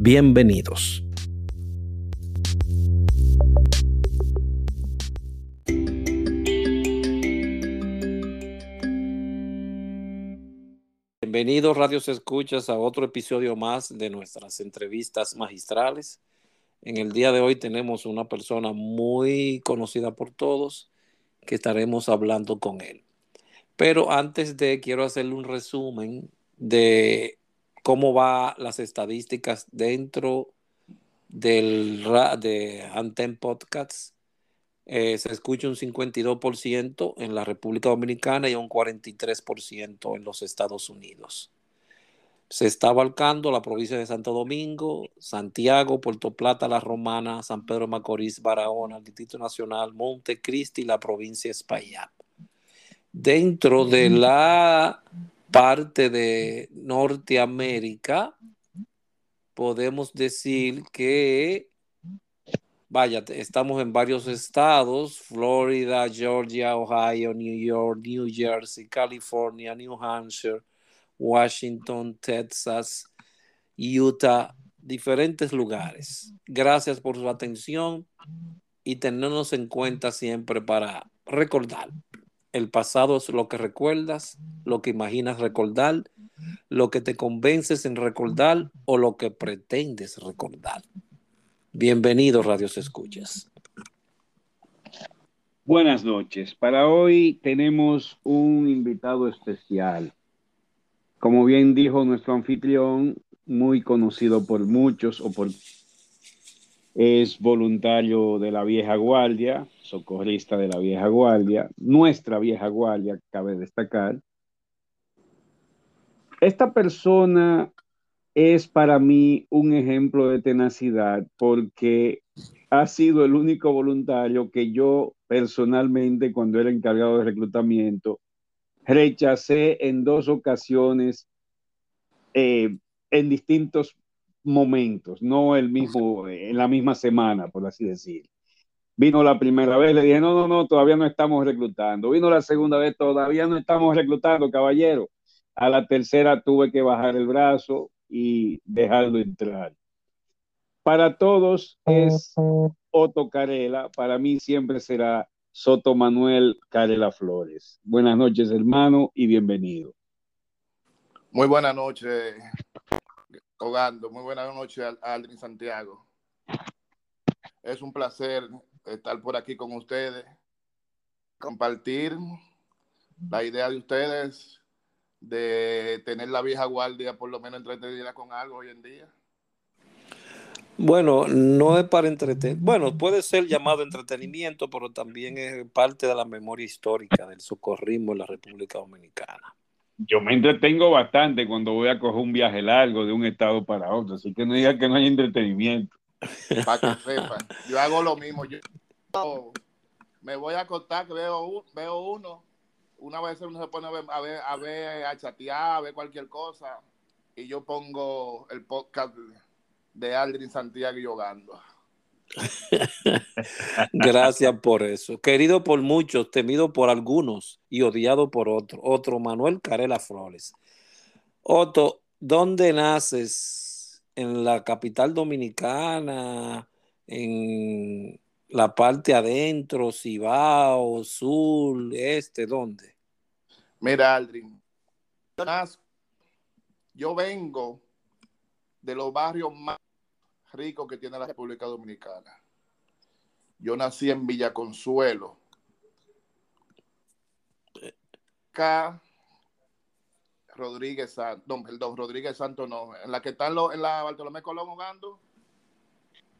Bienvenidos. Bienvenidos Radios Escuchas a otro episodio más de nuestras entrevistas magistrales. En el día de hoy tenemos una persona muy conocida por todos que estaremos hablando con él. Pero antes de, quiero hacerle un resumen de cómo va las estadísticas dentro del de Anten Podcasts. Eh, se escucha un 52% en la República Dominicana y un 43% en los Estados Unidos. Se está abarcando la provincia de Santo Domingo, Santiago, Puerto Plata, La Romana, San Pedro Macorís, Barahona, el Distrito Nacional, Montecristi y la provincia de. Dentro de la parte de Norteamérica, podemos decir que, vaya, estamos en varios estados, Florida, Georgia, Ohio, New York, New Jersey, California, New Hampshire, Washington, Texas, Utah, diferentes lugares. Gracias por su atención y tenernos en cuenta siempre para recordar el pasado es lo que recuerdas, lo que imaginas recordar, lo que te convences en recordar o lo que pretendes recordar. Bienvenidos, Radios Escuchas. Buenas noches. Para hoy tenemos un invitado especial. Como bien dijo nuestro anfitrión, muy conocido por muchos o por es voluntario de la vieja guardia, socorrista de la vieja guardia, nuestra vieja guardia, cabe destacar. Esta persona es para mí un ejemplo de tenacidad porque ha sido el único voluntario que yo personalmente, cuando era encargado de reclutamiento, rechacé en dos ocasiones eh, en distintos momentos, no el mismo, en la misma semana, por así decir. Vino la primera vez, le dije, no, no, no, todavía no estamos reclutando. Vino la segunda vez, todavía no estamos reclutando, caballero. A la tercera tuve que bajar el brazo y dejarlo entrar. Para todos es Otto Carela, para mí siempre será Soto Manuel Carela Flores. Buenas noches, hermano, y bienvenido. Muy buenas noches, Muy buenas noches, Aldrin Santiago. Es un placer estar por aquí con ustedes, compartir la idea de ustedes de tener la vieja guardia por lo menos entretenida con algo hoy en día. Bueno, no es para entretener. Bueno, puede ser llamado entretenimiento, pero también es parte de la memoria histórica del socorrismo en la República Dominicana yo me entretengo bastante cuando voy a coger un viaje largo de un estado para otro, así que no diga que no hay entretenimiento. Para que sepan, yo hago lo mismo. Yo me voy a acostar, que veo, veo uno, una vez uno se pone a ver, a ver, a ver, a chatear, a ver cualquier cosa, y yo pongo el podcast de Aldrin Santiago y jugando. Gracias por eso. Querido por muchos, temido por algunos y odiado por otros. Otro, Manuel Carela Flores. Otto, ¿dónde naces? ¿En la capital dominicana? ¿En la parte adentro? ¿Cibao? ¿Sur? ¿Este? ¿Dónde? Mira, Aldrin. Yo vengo de los barrios más rico que tiene la República Dominicana. Yo nací en Villa Consuelo. K. Rodríguez Santo, perdón, Rodríguez Santo no, en la que está en, la Bartolomé Colón jugando.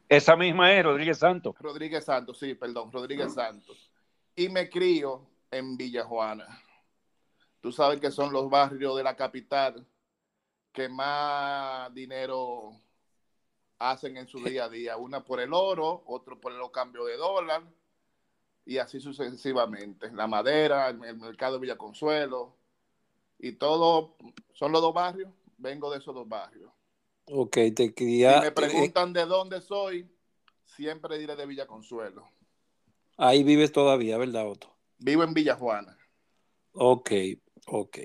Esa misma es Rodríguez Santo. Rodríguez Santo, sí, perdón, Rodríguez Santos. Y me crío en Villa Juana. Tú sabes que son los barrios de la capital que más dinero hacen en su día a día. Una por el oro, otro por el cambio de dólar y así sucesivamente. La madera, el, mercado de Villa Consuelo y todo, son los dos barrios, vengo de esos dos barrios. Ok, te quería... Si me preguntan de dónde soy, siempre diré de Villa Consuelo. Ahí vives todavía, ¿verdad, Otto? Vivo en Villa Juana. Ok, ok.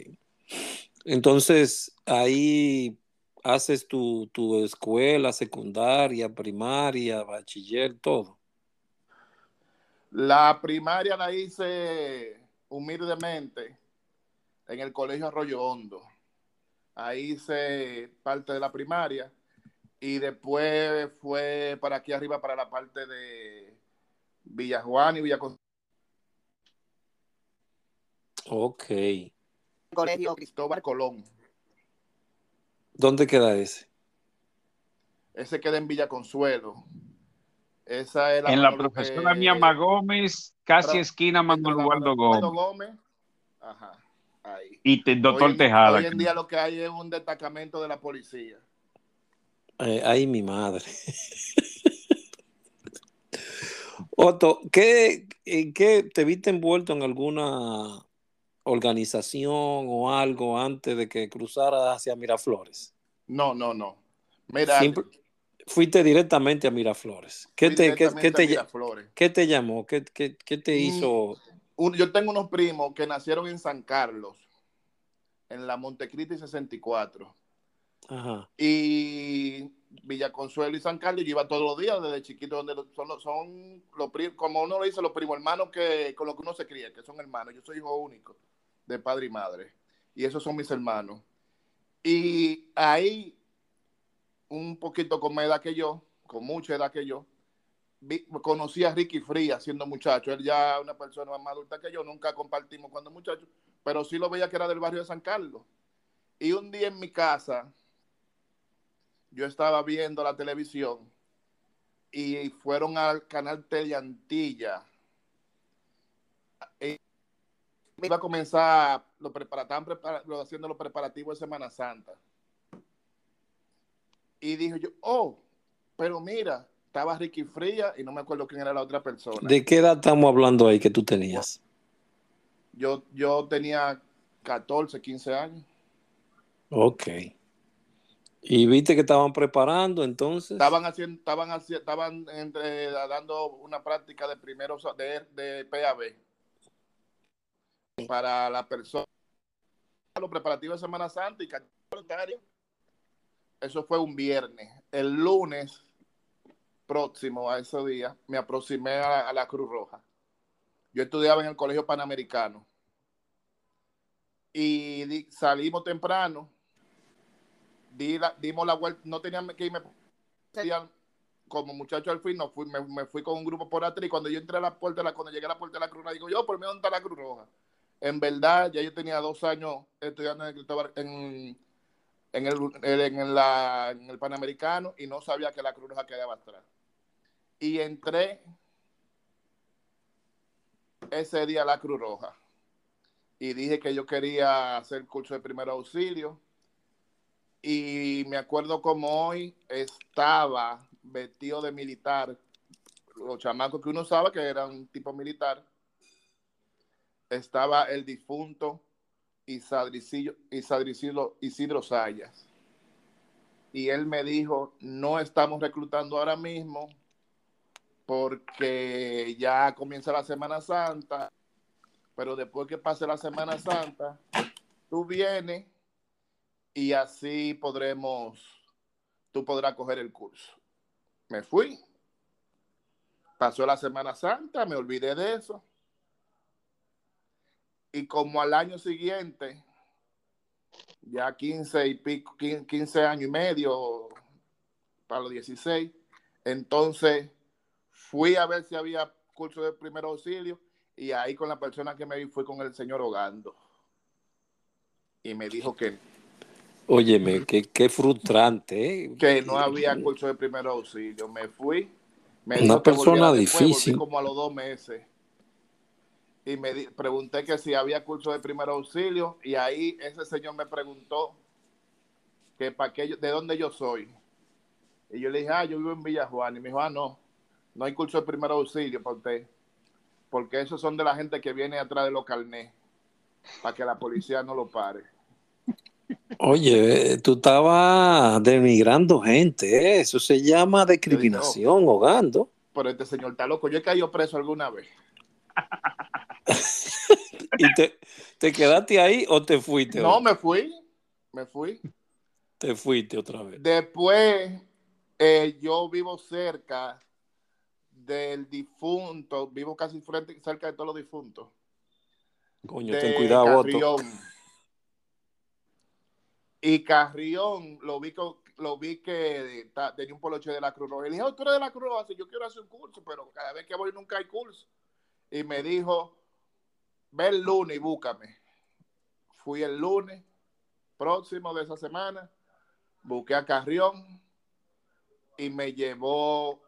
Entonces, ahí haces tu, tu escuela secundaria, primaria, bachiller, todo. La primaria la hice humildemente en el Colegio Arroyo Hondo. Ahí hice parte de la primaria y después fue para aquí arriba, para la parte de Villa Juan y Villa Ok. Colegio Cristóbal Colón. ¿Dónde queda ese? Ese queda en Villa Consuelo. Esa es en la profesora Miama Gómez, casi esquina Manuel Eduardo Gómez. Ajá, ahí. Y el doctor Tejada. Hoy en día lo que hay es un destacamento de la policía. Eh, ay, mi madre. Otto, ¿qué, ¿qué te viste envuelto en alguna organización o algo antes de que cruzara hacia Miraflores? No, no, no. Mira, fuiste directamente a Miraflores. ¿Qué, te, qué, te, ¿qué te, llamó? ¿Qué, te mm, hizo? yo tengo unos primos que nacieron en San Carlos, en la Montecristi 64. Ajá. Y Villaconsuelo y San Carlos, yo iba todos los días desde chiquito, donde son, son los primos, como uno lo dice, los primos hermanos que, con los que uno se cría, que son hermanos. Yo soy hijo único de padre y madre. Y esos son mis hermanos. Y ahí un poquito con más edad que yo, con mucha edad que yo, conocí a Ricky Fría siendo muchacho. Él ya una persona más adulta que yo, nunca compartimos cuando muchacho, pero sí lo veía que era del barrio de San Carlos. Y un día en mi casa, yo estaba viendo la televisión y fueron al canal Teleantilla. Y iba a comenzar, lo haciendo los preparativos de Semana Santa. Y dije yo, oh, pero mira, estaba Ricky Fría y no me acuerdo quién era la otra persona. ¿De qué edad estamos hablando ahí que tú tenías? Yo, yo tenía 14, 15 años. Ok. ¿Y viste que estaban preparando entonces? Estaban haciendo, estaban haciendo, estaban dando una práctica de primero de, de PAB para la persona, los preparativos de Semana Santa y eso fue un viernes. El lunes próximo a ese día me aproximé a, la Cruz Roja. Yo estudiaba en el Colegio Panamericano. Y salimos temprano. dimos la vuelta. No tenía que irme. Como muchacho al fin, no fui, me, fui con un grupo por atrás. Y cuando yo entré a la puerta, cuando llegué a la puerta de la Cruz Roja, digo yo, por mí, ¿dónde está la Cruz Roja? En verdad, ya yo tenía dos años estudiando en, el, en, el Panamericano y no sabía que la Cruz Roja quedaba atrás. Y entré ese día a la Cruz Roja y dije que yo quería hacer curso de primer auxilio. Y me acuerdo como hoy estaba vestido de militar, los chamacos que uno sabe que eran un tipo militar. Estaba el difunto Isidro, Isidro Sayas. Y él me dijo, no estamos reclutando ahora mismo porque ya comienza la Semana Santa, pero después que pase la Semana Santa, tú vienes y así podremos, tú podrás coger el curso. Me fui. Pasó la Semana Santa, me olvidé de eso y como al año siguiente, ya 15 y pico, 15 años y medio, para los 16, entonces fui a ver si había curso de primer auxilio y ahí con la persona que me vi fue con el señor Hogando. Y me dijo que... Óyeme, qué, qué frustrante. ¿eh? Que no había curso de primer auxilio. Me fui. Me Una persona difícil. como a los dos meses y me pregunté que si había curso de primer auxilio y ahí ese señor me preguntó que para qué de dónde yo soy. Y yo le dije, ah, yo vivo en Villa Juan. Y me dijo, ah, no, no hay curso de primer auxilio para usted. Porque esos son de la gente que viene atrás de los carnés. Para que la policía no lo pare. Oye, tú estabas denigrando gente, ¿eh? eso se llama discriminación, hogando. Pero este señor está loco. Yo he caído preso alguna vez. ¿Y te, te, quedaste ahí o te fuiste? No, me fui. Me fui. Te fuiste otra vez. Después, eh, yo vivo cerca del difunto, vivo casi frente, cerca de todos los difuntos. Coño, ten cuidado, Carrión. Y Carrión, lo vi, lo vi que tenía un poloche de la Cruz Roja. Y le dije, oh, tú eres de la Cruz Roja, yo quiero hacer un curso, pero cada vez que voy nunca hay curso. Y me dijo, ve el lunes y búscame. Fui el lunes próximo de esa semana, busqué a Carrión y me llevó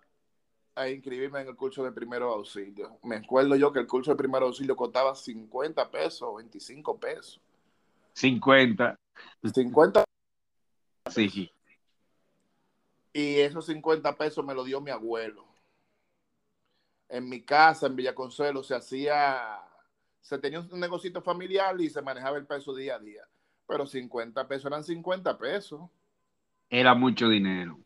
a inscribirme en el curso de primero auxilio. Me acuerdo yo que el curso de primero auxilio costaba 50 pesos, 25 pesos. 50. 50. Sí. Y esos 50 pesos me lo dio mi abuelo. En mi casa, en Villaconsuelo, se hacía, se tenía un negocito familiar y se manejaba el peso día a día. Pero 50 pesos eran 50 pesos. Era mucho dinero.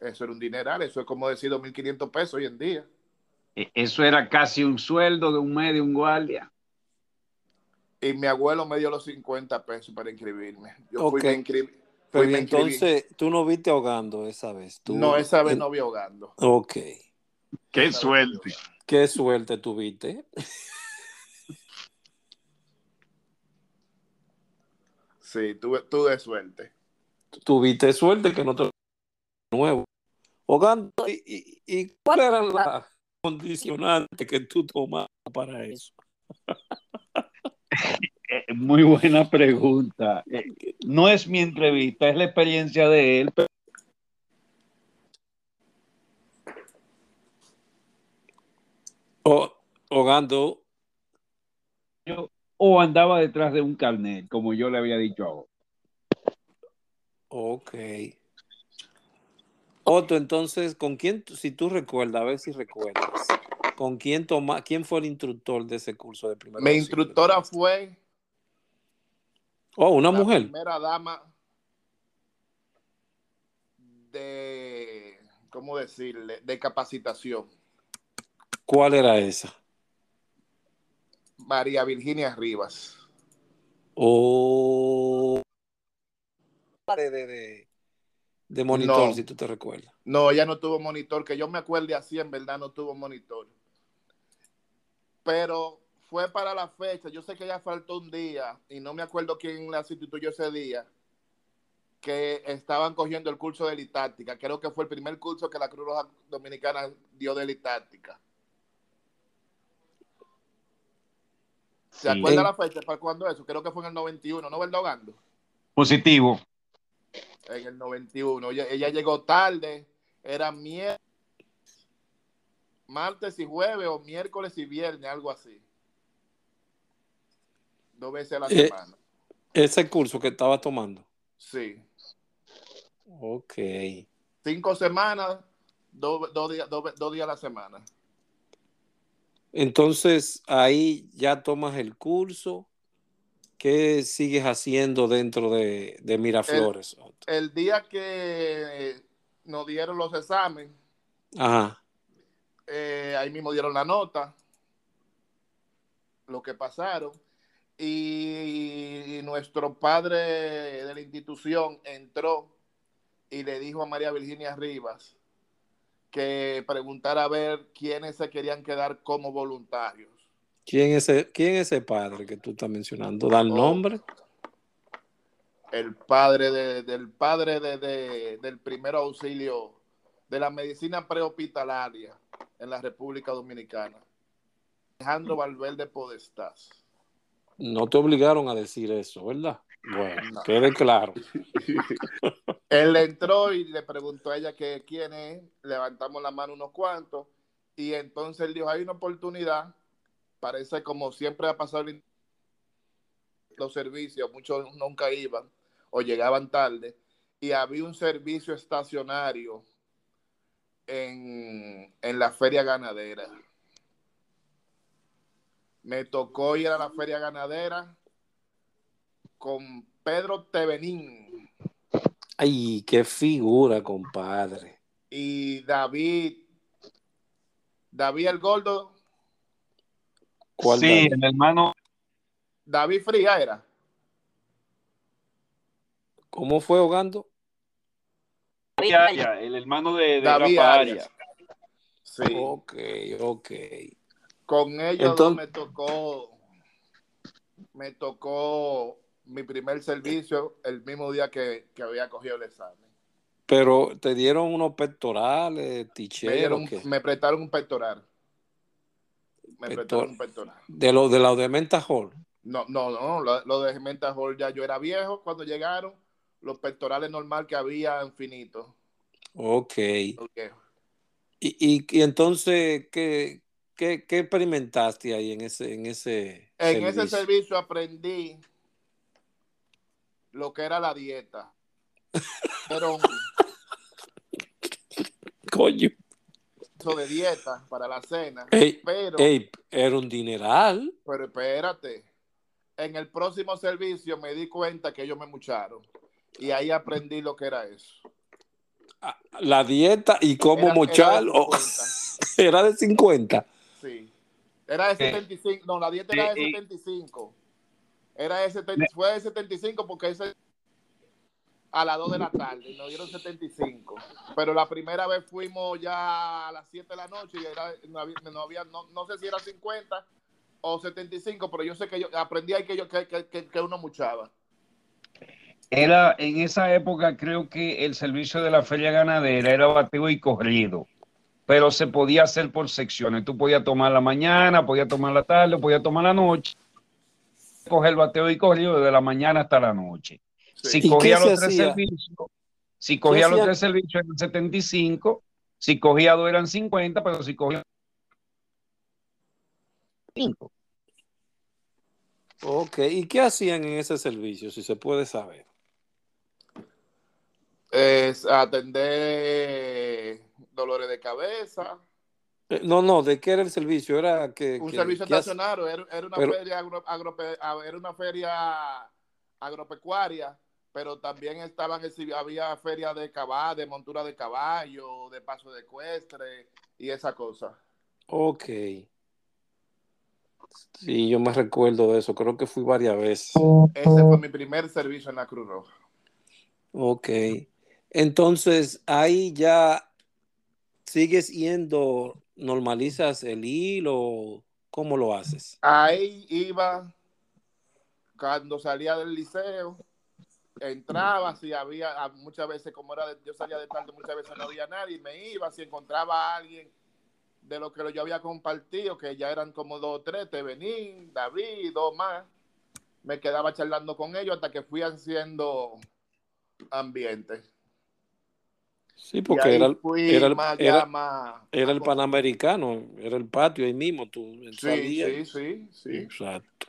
Eso era un dineral, eso es como decir 2.500 pesos hoy en día. E, eso era casi un sueldo de un medio, un guardia. Y mi abuelo me dio los 50 pesos para inscribirme. Yo fui a inscribir. Pero entonces, tú no viste ahogando esa vez. No, esa vez no vi ahogando. Ok. Qué suerte. Qué suerte tuviste. sí, tuve, tuve suerte. Tuviste suerte que no te nuevo. ¿y, cuál era la condicionante que tú tomas para eso? Eh, muy buena pregunta. Eh, no es mi entrevista, es la experiencia de él. O, hogando. O andaba detrás de un carnet, como yo le había dicho ahora. Ok. Otto, entonces, ¿con quién, si tú recuerdas, a ver si recuerdas, ¿con quién toma, quién fue el instructor de ese curso de primera Mi instructora fue. Oh, una la mujer. Primera dama de, ¿cómo decirle? De capacitación. ¿Cuál era esa? María Virginia Rivas. Oh. De, de, de monitor, si tú te recuerdas. No, ella no tuvo monitor, que yo me acuerde así, en verdad no tuvo monitor. Pero fue para la fecha, yo sé que ella faltó un día, y no me acuerdo quién la sustituyó ese día, que estaban cogiendo el curso de litáctica. Creo que fue el primer curso que la Cruz Roja Dominicana dio de litáctica. ¿Se acuerda la fecha para cuándo eso? Creo que fue en el 91, ¿no, verdad, Positivo en el 91. Ella, llegó tarde, era miércoles, martes y jueves o miércoles y viernes, algo así. Dos veces a la eh, semana. Ese curso que estaba tomando. Sí. Ok. Cinco semanas, dos, días, dos días a la semana. Entonces ahí ya tomas el curso ¿Qué sigues haciendo dentro de, Miraflores? El, día que nos dieron los exámenes, eh, ahí mismo dieron la nota, lo que pasaron, y nuestro padre de la institución entró y le dijo a María Virginia Rivas que preguntara a ver quiénes se querían quedar como voluntarios. ¿Quién es, ese, ¿Quién es ese padre que tú estás mencionando? ¿Da el oh. nombre? El padre del padre de, del primer auxilio de la medicina prehospitalaria en la República Dominicana. Alejandro Valverde Podestás. No te obligaron a decir eso, ¿verdad? Bueno, quede claro. Él entró y le preguntó a ella que quién es, levantamos la mano unos cuantos, y entonces él dijo, hay una oportunidad parece como siempre ha pasado los servicios, muchos nunca iban o llegaban tarde. y había un servicio estacionario en, en la feria ganadera. Me tocó ir a la feria ganadera con Pedro Tevenín. Ay, qué figura, compadre. Y David, David el Gordo. ¿Cuál sí, David? el hermano. David Fría era. ¿Cómo fue ahogando? el hermano de, de David Arias. Sí. Ok, ok. Con ellos Entonces... me tocó, me tocó mi primer servicio el mismo día que, que había cogido el examen. Pero te dieron unos pectorales, ticheros. Me, me prestaron un pectoral. Me Pector... prestaron un pectoral. ¿De lo de la de Menta Hall? No, no, no. Lo, lo de Menta Hall ya yo era viejo cuando llegaron. Los pectorales normal que había infinitos. Ok. okay. Y, y, y, entonces, ¿qué, qué, qué experimentaste ahí en ese, en ese En servicio? ese servicio aprendí lo que era la dieta. Pero. Coño. Eso de dieta para la cena. Ey, pero. Ey, era un dineral. Pero espérate. En el próximo servicio me di cuenta que ellos me mucharon. Y ahí aprendí lo que era eso. La dieta y cómo era, mochar. Era de, era de 50. Sí. Era de 75. No, la dieta era de 75. Era de 70, fue de 75 porque ese a las 2 de la tarde, nos dieron 75. Pero la primera vez fuimos ya a las 7 de la noche y era, no, había, no, había, no, no, sé si era 50 o 75, pero yo sé que yo aprendí ahí que, yo, que, que, que uno muchaba. Era en esa época, creo que el servicio de la feria ganadera era bateo y corrido, pero se podía hacer por secciones. Tú podías tomar la mañana, podías tomar la tarde, podías tomar la noche coger bateo y corrido desde la mañana hasta la noche. Sí. Si cogía los tres hacía? servicios, si cogía los tres servicios eran 75, si cogía dos eran 50, pero si cogía 5. Ok, ¿y qué hacían en ese servicio, si se puede saber? Es atender dolores de cabeza, no, no, ¿de qué era el servicio? Era que un que, servicio estacionario, era, era, una pero, feria agro, agro, era una feria agropecuaria, pero también estaban había feria de caballo, de montura de caballo, de paso de ecuestre y esa cosa. Ok. Sí, yo me recuerdo de eso, creo que fui varias veces. Ese fue mi primer servicio en la Cruz Roja. Ok. Entonces, ahí ya sigues yendo normalizas el hilo? ¿Cómo lo haces? Ahí iba, cuando salía del liceo, entraba, si había, muchas veces, como era, yo salía de tarde, muchas veces no había nadie, me iba, si encontraba a alguien de lo que yo había compartido, que ya eran como dos o tres, Tevenín, David, dos más, me quedaba charlando con ellos hasta que fui haciendo ambiente. Sí, porque era, era, el, más, era, más, era el Panamericano, era el patio ahí mismo. Tú sí, sí, sí, sí. Exacto.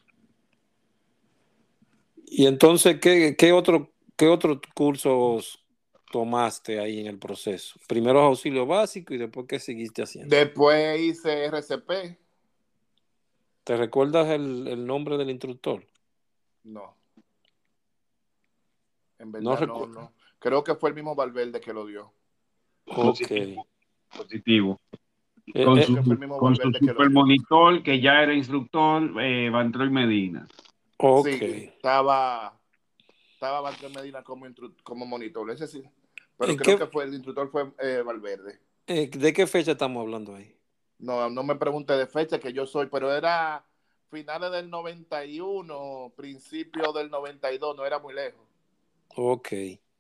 Y entonces, ¿qué, qué, otro, ¿qué otros cursos tomaste ahí en el proceso? Primero auxilio básico y después, ¿qué seguiste haciendo? Después hice RCP. ¿Te recuerdas el, el nombre del instructor? No. En verdad, no, no, no. Creo que fue el mismo Valverde que lo dio. Ok. Positivo. Eh, con eh, su, con su super monitor, que ya era instructor, eh, Bantroy Medina. Ok. Sí, estaba, estaba Bantroy Medina como, como monitor, ese sí. Pero creo qué, que fue el instructor fue eh, Valverde. Eh, ¿De qué fecha estamos hablando ahí? No, no me pregunte de fecha que yo soy, pero era finales del 91, principio del 92, no era muy lejos. Ok,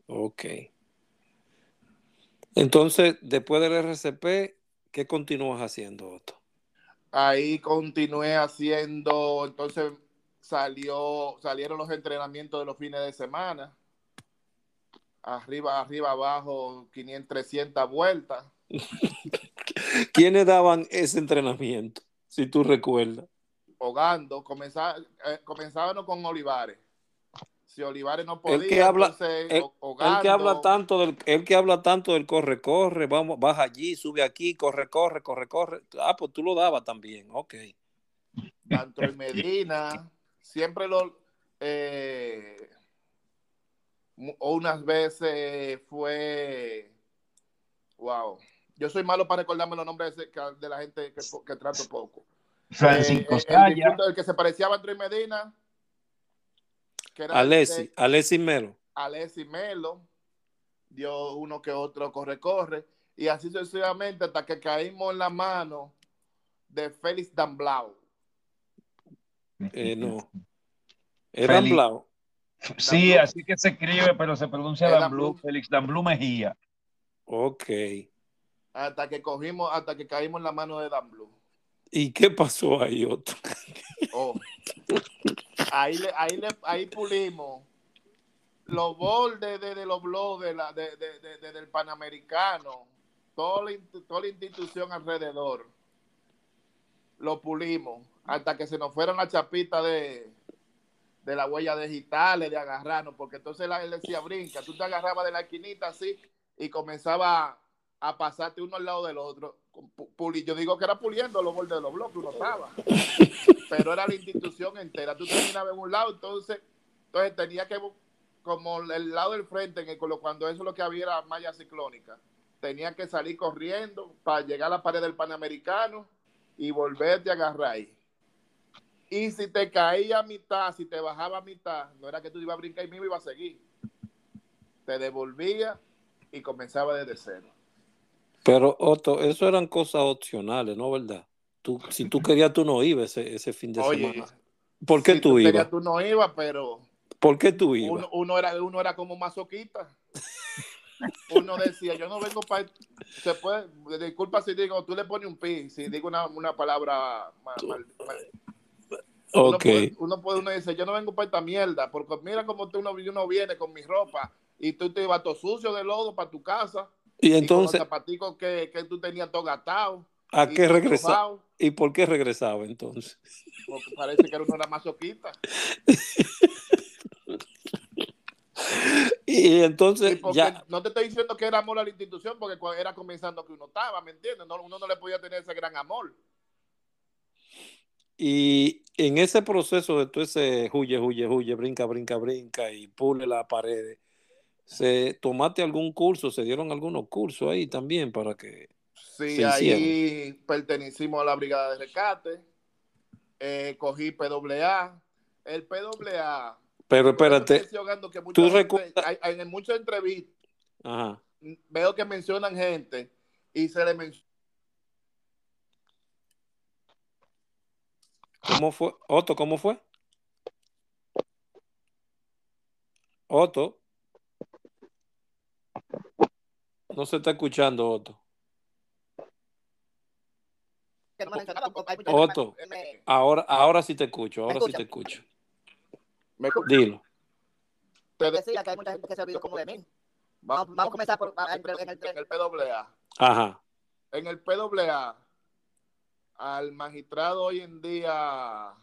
ok. Entonces, después del RCP, ¿qué continúas haciendo, Otto? Ahí continué haciendo, entonces salió, salieron los entrenamientos de los fines de semana. Arriba, arriba, abajo, 500, 300 vueltas. ¿Quiénes daban ese entrenamiento? Si tú recuerdas. Hogando, comenzaba, eh, comenzábamos con Olivares. Si Olivares no podía, el que habla, entonces, el, Ogando, el que habla tanto del, el que habla tanto del corre, corre, vamos, baja allí, sube aquí, corre, corre, corre, corre. Ah, pues tú lo dabas también, ok. tanto en Medina, siempre lo eh, unas veces fue wow. Yo soy malo para recordarme los nombres de, la gente que, que trato poco. Francisco Eh, el, el que se parecía a Andrés Medina, que era Alessi, de- Alessi Melo. Alessi Melo, dio uno que otro corre-corre, y así sucesivamente hasta que caímos en la mano de Félix Damblau. Eh, no. Era. Sí, así que se escribe, pero se pronuncia Danblue. Félix Danblue Mejía. Ok. Hasta que cogimos, hasta que caímos en la mano de Damblau. ¿Y qué pasó ahí, Otto? Oh. Ahí, le, ahí, le, ahí pulimos los bordes de, de los blogs de la, de, de- de- de- del Panamericano, toda la, toda la institución alrededor. Lo pulimos hasta que se nos fueron las chapitas de, de las huellas digitales, de agarrarnos, porque entonces la, él decía, brinca, tú te agarrabas de la esquinita así y comenzaba a pasarte uno al lado del otro. Puli- Yo digo que era puliendo los bordes de los bloques, uno estaba pero era la institución entera. Tú terminabas en un lado, entonces, entonces tenía que, como el lado del frente, en el- cuando eso lo que había era malla ciclónica, tenía que salir corriendo para llegar a la pared del Panamericano y volverte a agarrar ahí. Y si te caía a mitad, si te bajaba a mitad, no era que tú ibas a brincar y mismo iba a seguir. Te devolvía y comenzaba desde cero. Pero, Otto, eso eran cosas opcionales, ¿no? ¿Verdad? Tú, si tú querías, tú no ibas ese, ese fin de Oye, semana. ¿Por qué si tú ibas? tú no ibas, pero ¿Por qué tú ibas? uno, uno era uno era como masoquista. Uno decía, yo no vengo para se puede, disculpa si digo, tú le pones un pi, si digo una, una palabra mal, mal- mal- uno, Ok. puede, uno puede uno dice, yo no vengo para esta mierda, porque mira cómo tú uno, uno viene con mi ropa y tú te ibas todo sucio de lodo para tu casa Y y entonces, los zapaticos que, que tú tenías todo gastado. ¿a y qué regresaba? ¿Y por qué regresaba entonces? Porque parece que uno era masoquista. Y Y entonces, porque ya, no te estoy diciendo que era amor a la institución, porque era comenzando que uno estaba, ¿me entiendes? No, uno no le podía tener ese gran amor. y en ese proceso de todo ese huye, huye, huye, brinca, brinca, brinca y pule las paredes, ¿se tomaste algún curso? ¿Se dieron algunos cursos ahí también para que... Sí, Se ahí pertenecimos a la brigada de rescate, eh, cogí PWA. El PWA, Pero espérate, estoy que ¿tú gente- recuerdas? hay- hay- en muchas entrevistas Ajá. veo que mencionan gente y se le menciona ¿Cómo fue? Otto, ¿cómo fue? Otto. No se está escuchando, Otto. Otto. Ahora, ahora sí te escucho, ahora sí te escucho. me- Dilo. te- decía que hay mucha gente que se olvidó como de mí. vamos, Vamos, a comenzar por, en, el en el PWA. Ajá. En el PWA, al magistrado hoy en día,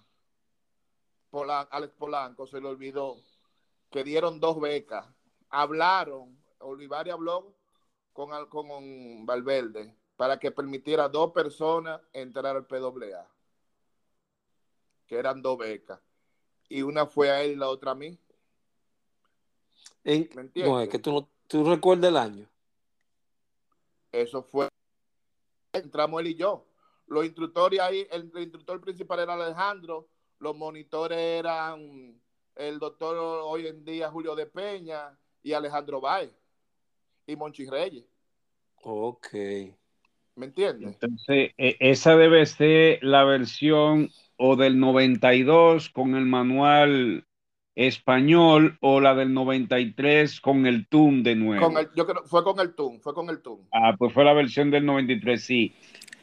Polan- Alex Polanco, se le olvidó que dieron dos becas. Hablaron, Olivaria habló con, con Valverde para que permitiera a dos personas entrar al PWA, que eran dos becas. Y una fue a él y la otra a mí. En- ¿Me entiendes? no, es que tú, no, tú recuerdas el año. Eso fue. Entramos él y yo. Los instructores ahí, el, el instructor principal era Alejandro, los monitores eran el doctor hoy en día Julio de Peña y Alejandro Báez y Monchi Reyes. Ok. ¿Me entiendes? Entonces, e- esa debe ser la versión o del 92 con el manual español o la del 93 con el TUM de nuevo. Con el, yo creo, fue con el TUN, fue con el TUN. Ah, pues fue la versión del 93, sí.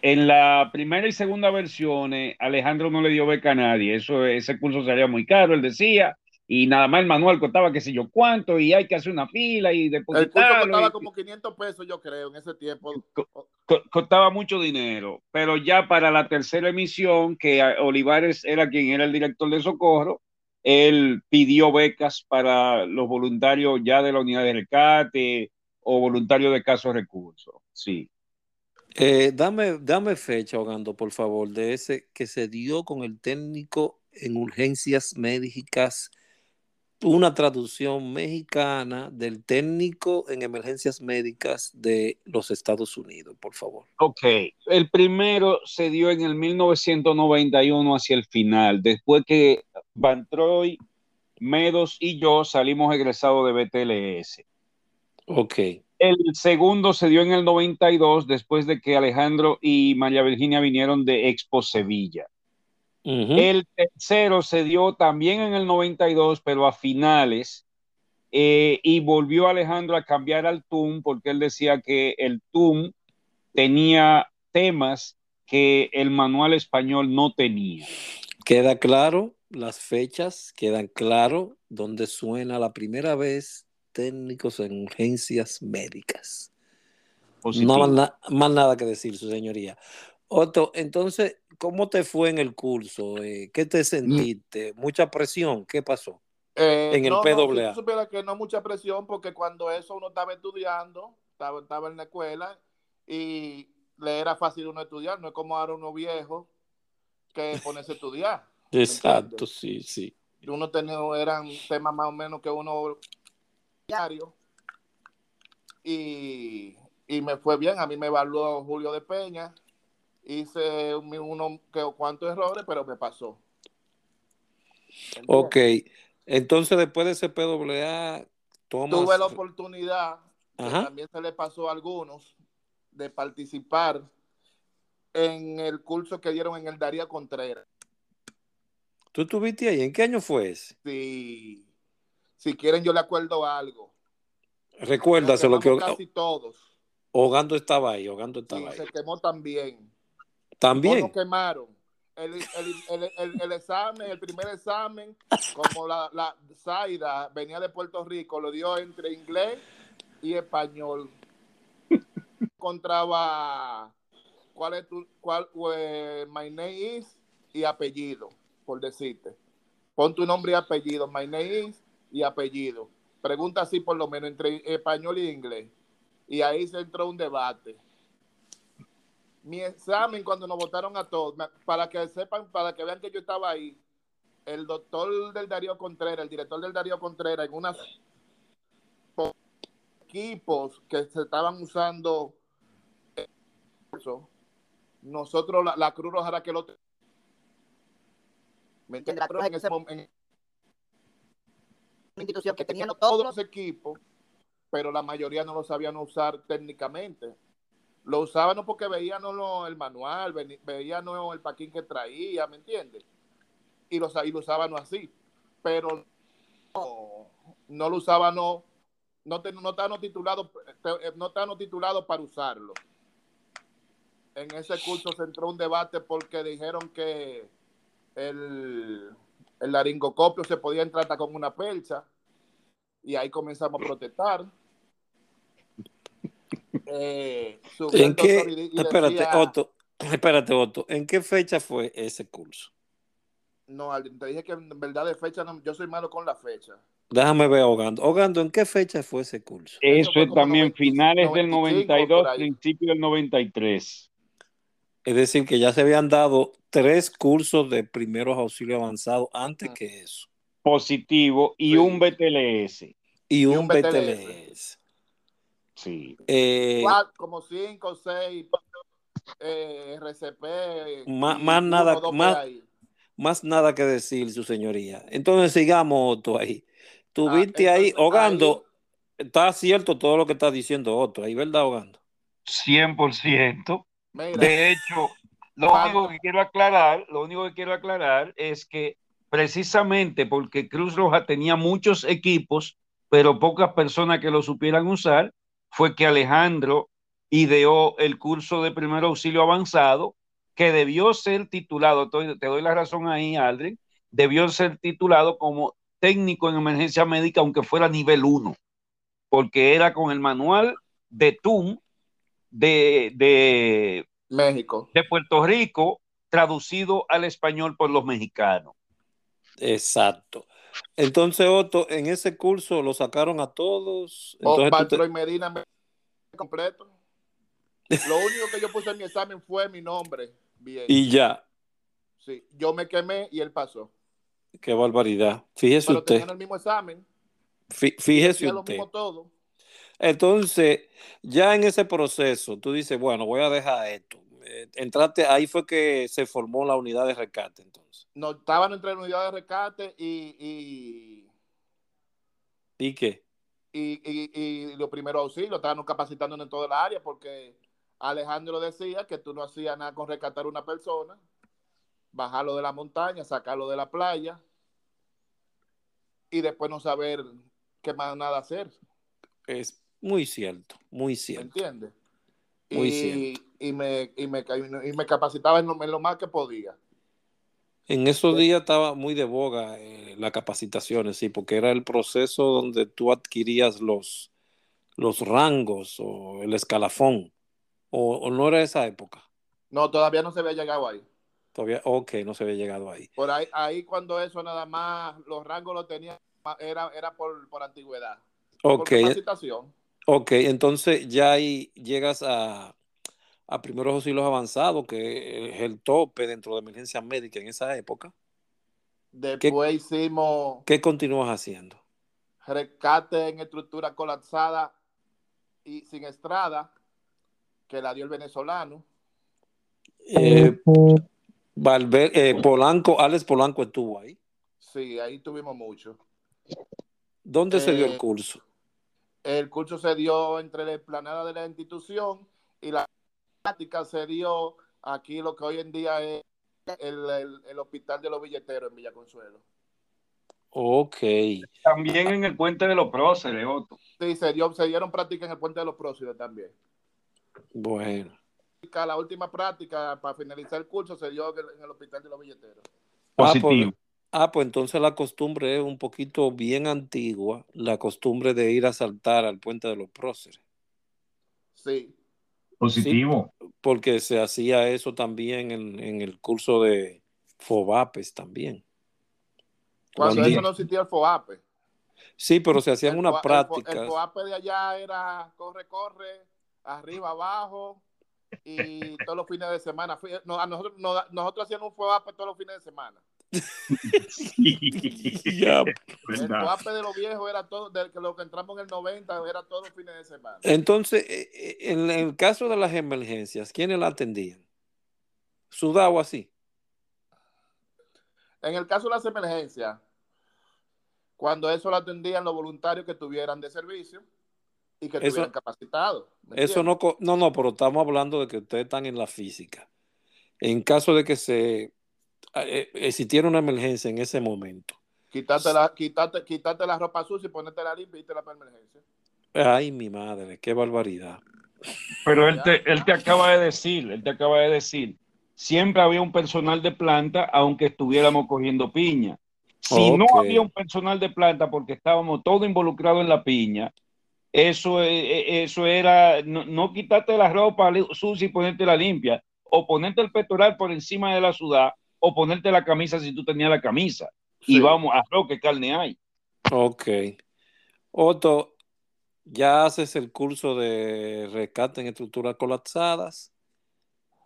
En la primera y segunda versiones, Alejandro no le dio beca a nadie. Eso, ese curso sería muy caro, él decía. Y nada más el manual costaba qué sé yo cuánto, y hay que hacer una fila y El curso depositarlo. costaba y- como 500 pesos, yo creo, en ese tiempo. co- costaba mucho dinero, pero ya para la tercera emisión, que Olivares era quien era el director de Socorro, él pidió becas para los voluntarios ya de la unidad de rescate o voluntarios de casos recursos. Sí. Eh, dame, dame fecha, Ogando, por favor, de ese que se dio con el técnico en urgencias médicas, una traducción mexicana del técnico en emergencias médicas de los Estados Unidos, por favor. Ok, el primero se dio en el 1991 hacia el final, después que Van Troy, Medos y yo salimos egresados de BTLS. Ok. El segundo se dio en el 92, después de que Alejandro y María Virginia vinieron de Expo Sevilla. El tercero se dio también en el 92, pero a finales, eh, y volvió Alejandro a cambiar al TUM porque él decía que el TUM tenía temas que el manual español no tenía. Queda claro las fechas, quedan claro donde suena la primera vez técnicos en urgencias médicas. Positivo. No más, na- más nada que decir, su señoría. Otto, entonces, ¿cómo te fue en el curso? Eh, ¿Qué te sentiste? ¿Mucha presión? ¿Qué pasó? Eh, En el no, no, que no mucha presión, porque cuando eso uno estaba estudiando, estaba, estaba en la escuela y le era fácil uno estudiar, no es como ahora uno viejo que ponerse a estudiar. Exacto, sí, sí. Uno tenía, eran temas más o menos que uno diario y, y me fue bien, a mí me evaluó Julio de Peña, hice un- uno que cuantos errores, pero me pasó. Ok, entonces después de ese PWA, tomas... Tuve la oportunidad, que también se le pasó a algunos, de participar en el curso que dieron en el Darío Contreras. ¿Tú estuviste ahí? ¿En qué año fue ese? Si, si quieren, yo le acuerdo algo. Recuérdase lo que casi todos. Ogando estaba ahí, Ogando Sí, estaba ahí. se quemó también. También. quemaron. El, el, el, el, examen, el primer examen, como la, la Zaida venía de Puerto Rico, lo dio entre inglés y español. Encontraba cuál es tu, cuál, eh, my name is y apellido, por decirte. Pon tu nombre y apellido, my name is y apellido. Pregunta así por lo menos entre español y inglés. Y ahí se entró un debate mi examen cuando nos votaron a todos, para que sepan, para que vean que yo estaba ahí, el doctor del Darío Contreras, el director del Darío Contreras, en unos equipos que se estaban usando, eh, nosotros, la, la Cruz Roja era que lo ¿Me entiendes? La Cruz Roja En ese que- mom- en Una institución que tenían todos los equipos, pero la mayoría no lo sabían usar técnicamente. Lo usaban no porque veían no lo- el manual, veían no el paquín que traía, ¿me entiendes? Y lo, y lo usaban no así. Pero no, no lo usaban no, no, te- no estaban titulados te- no estaban titulados para usarlo. En ese curso se entró un debate porque dijeron que el, el laringocopio se podía entrar hasta con una percha y ahí comenzamos a protestar. Eh, ¿En qué? Espérate, Otto. Espérate, Otto. ¿En qué fecha fue ese curso? No, te dije que en verdad de fecha no- yo soy malo con la fecha. Déjame ver, Ogando. Ogando, ¿en qué fecha fue ese curso? Eso es también 90, finales del 95 92, por ahí. principio del 93. Es decir, que ya se habían dado tres cursos de primeros auxilios avanzados antes Mm. que eso. Positivo y Sí. un BTLS. Y, un, un BTLS. BTLS. Sí. Eh, Cuatro, como cinco, seis eh, RCP. Más- nada, o más- más nada que decir, su señoría. Entonces sigamos, Otto, ahí. Tuviste Ah, ahí, entonces, Ogando. Está cierto todo lo que está diciendo Otto, ahí, ¿verdad, Ogando? 100%. Mira, De hecho, lo único que quiero aclarar, lo único que quiero aclarar es que precisamente porque Cruz Roja tenía muchos equipos, pero pocas personas que lo supieran usar, fue que Alejandro ideó el curso de primer auxilio avanzado, que debió ser titulado, te doy la razón ahí, Aldrin, debió ser titulado como técnico en emergencia médica, aunque fuera nivel 1, porque era con el manual de TUM de, de México. de Puerto Rico traducido al español por los mexicanos. Exacto. Entonces, Otto, en ese curso lo sacaron a todos. O Entonces, tú te- y Medina me completo. Lo único que yo puse en mi examen fue mi nombre. Bien. y ya, Sí, yo me quemé y él pasó. qué barbaridad. Fíjese Pero usted, tenían el mismo examen. fí- fíjese usted. mismo todo. Entonces, ya en ese proceso, tú dices, bueno, voy a dejar esto. Eh, entraste, ahí fue que se formó la unidad de rescate, entonces. No, estaban entre la unidad de rescate y, y, ¿Y qué? y, y, y los primeros auxilios. Estaban capacitando en toda la área porque Alejandro decía que tú no hacías nada con rescatar a una persona, bajarlo de la montaña, sacarlo de la playa y después no saber qué más nada hacer. Es muy cierto, muy ¿Me cierto. entiendes? Muy y, y, me, y, me, y me capacitaba en lo, en lo más que podía. En esos días estaba muy de boga eh, las capacitaciones, sí, porque era el proceso donde tú adquirías los, los rangos o el escalafón. O, o no era esa época. No, todavía no se había llegado ahí. Todavía, ok, no se había llegado ahí. Por ahí, ahí cuando eso nada más, los rangos los tenía, era, era por, por antigüedad. Ok, Por capacitación. Ok, entonces ya ahí llegas a, a primeros auxilios avanzados, que es el tope dentro de emergencia médica en esa época. Después hicimos ¿Qué continúas haciendo? rescate en estructura colapsada y sin estrada, que la dio el venezolano. Eh, Valver- eh, Polanco, Alex Polanco estuvo ahí. Sí, ahí tuvimos mucho. ¿Dónde se dio Eh, el curso? El curso se dio entre la explanada de la institución y la práctica se dio aquí lo que hoy en día es el, el- el hospital de los billeteros en Villa Consuelo. Ok. También en el puente de los próceres, Otto. Sí, se, dio, se dieron prácticas en el puente de los próceres también. Bueno. La última práctica para finalizar el curso se dio en el, hospital de los billeteros. Ah, Positivo. pues, ah, pues entonces la costumbre es un poquito bien antigua, la costumbre de ir a saltar al puente de los próceres, Sí, Positivo. porque se hacía eso también en, en el curso de FOBAPES también. cuando eso no existía el FOAPE. Sí, pero se hacían unas FOA- el FO- El, prácticas. FOAPE de allá era corre, corre, arriba, abajo y todos los fines de semana. Fui- no, a nosotros, no, nosotros hacíamos un FOAPE todos los fines de semana. Ya. El FOAPE de los viejos era todo, de que lo que entramos en el 90 era todos los fines de semana. Entonces, eh, eh, en el caso de las emergencias, ¿quiénes la atendían? ¿Sudado así? En el caso de las emergencias, cuando eso lo atendían los voluntarios que tuvieran de servicio y que Eso- estuvieran capacitados. ¿me Eso no, no, no, pero estamos hablando de que ustedes están en la física. En caso de que se existiera una emergencia en ese momento. Quitarte la, quitarte, quitarte la ropa sucia y ponerte la limpia y irte la para emergencia. Ay, mi madre, qué barbaridad. Pero él te, él te acaba de decir, él te acaba de decir, siempre había un personal de planta aunque estuviéramos cogiendo piña. Si no había un personal de planta porque estábamos todos involucrados en la piña, eso, eh, eso era no, no quitarte la ropa sucia y ponerte la limpia, o ponerte el pectoral por encima de la sudad, o ponerte la camisa si tú tenías la camisa. Y vamos, a lo que carne hay. Ok. Otto, ya haces el curso de rescate en estructuras colapsadas.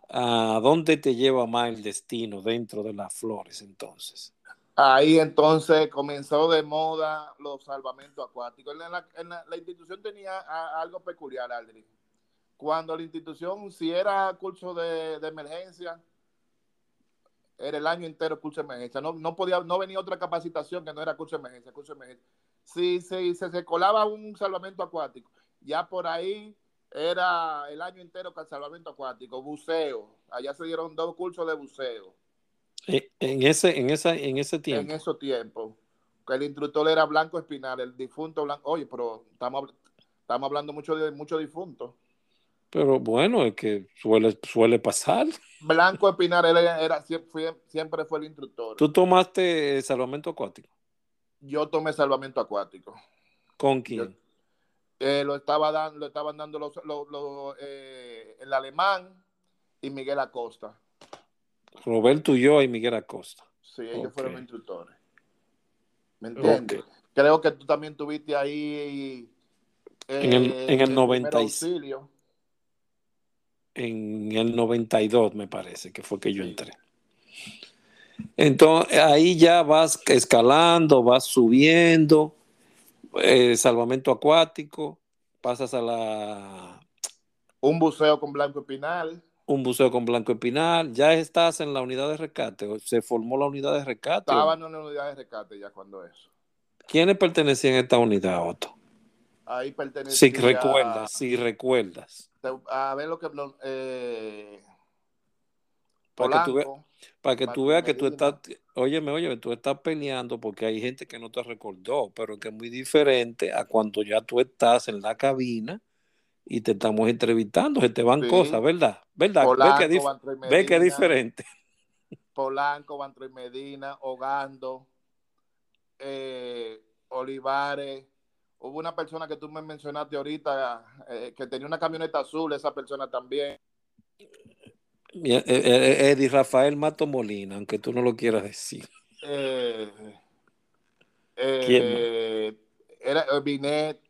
¿A dónde te lleva más el destino dentro de las flores entonces? Ahí entonces comenzó de moda los salvamentos acuáticos. En la, en la- la institución tenía a- algo peculiar, Aldrin. Cuando la institución, si era curso de, de emergencia, era el año entero curso de emergencia. No, no podía, no venía otra capacitación que no era curso de emergencia, curso de emergencia. Si se, se, se colaba un salvamento acuático, ya por ahí era el año entero con salvamento acuático, buceo. Allá se dieron dos cursos de buceo Eh, En ese, en esa, en ese en tiempo. esos tiempos. Que el instructor era Blanco Espinal, el difunto Blanco. Oye, pero estamos, estamos hablando mucho de muchos difuntos. Pero bueno, es que suele, suele pasar. Blanco Espinal era, siempre fue el instructor. ¿Tú tomaste salvamento acuático? Yo tomé salvamento acuático. ¿Con quién? Eh, lo, estaba dando, lo estaban dando los, los- los, eh, el alemán y Miguel Acosta. Roberto Ulloa y Miguel Acosta. Sí, ellos fueron los instructores. ¿Me entiendes? Creo que tú también tuviste ahí. En el- eh, en el 96. En el 92, me parece, que fue que yo entré. Entonces, ahí ya vas escalando, vas subiendo, eh, salvamento acuático, pasas a la Un buceo con Blanco Espinal. un buceo con Blanco Espinal, ya estás en la unidad de rescate, se formó la unidad de rescate. Estaban en una unidad de rescate ya cuando eso. ¿Quiénes pertenecían a esta unidad, Otto? Ahí pertenecía. Si recuerdas, si recuerdas. A ver lo que. lo- Eh, Para que tú, ve- para que tú veas que tú estás, óyeme, óyeme, tú estás peleando porque hay gente que no te recordó, pero que es muy diferente a cuando ya tú estás en la cabina y te estamos entrevistando, se te van Sí. cosas, ¿verdad? ¿Verdad? Polanco, ve que, ve que es diferente. Polanco, Bantroy Medina, Hogando, eh, Olivares. Hubo una persona que tú me mencionaste ahorita eh, que tenía una camioneta azul, esa persona también. Eh, eh, Eddie Rafael Mato Molina, aunque tú no lo quieras decir. Eh, ¿Quién era Binet,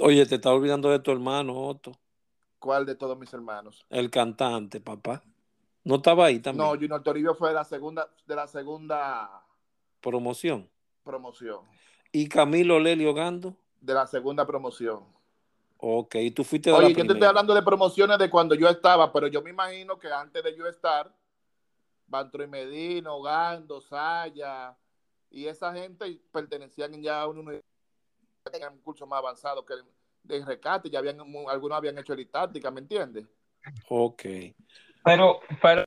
Oye, te estás olvidando de tu hermano, Otto, ¿cuál de todos mis hermanos? el cantante, papá. ¿No estaba ahí también? No, Junior Toribio fue de la segunda, de la segunda Promoción. promoción. ¿Y Camilo Lelio Gando? De la segunda promoción. Ok, y tú fuiste de Oye, la yo te estoy primera. hablando de promociones de cuando yo estaba, pero yo me imagino que antes de yo estar, Bantroy Medina, Gando, Saya y esa gente pertenecían ya a tenían un curso más avanzado que de rescate, ya habían algunos habían hecho elitáctica, ¿me entiendes? Ok. Pero para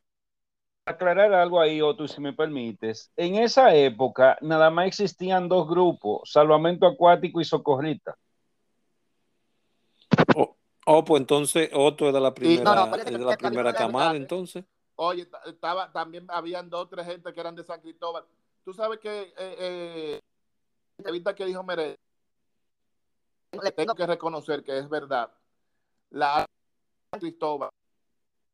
aclarar algo ahí, Otto, si me permites, en esa época nada más existían dos grupos, salvamento acuático y socorrista. Oh, oh, pues entonces Otto es de la primera, no, no, parece es que de la primera camada, entonces. Oye, ta- estaba, también habían dos o tres gente que eran de San Cristóbal. Tú sabes que eh, eh, la entrevista que dijo Mere, Le tengo tengo que reconocer que es verdad. La San Cristóbal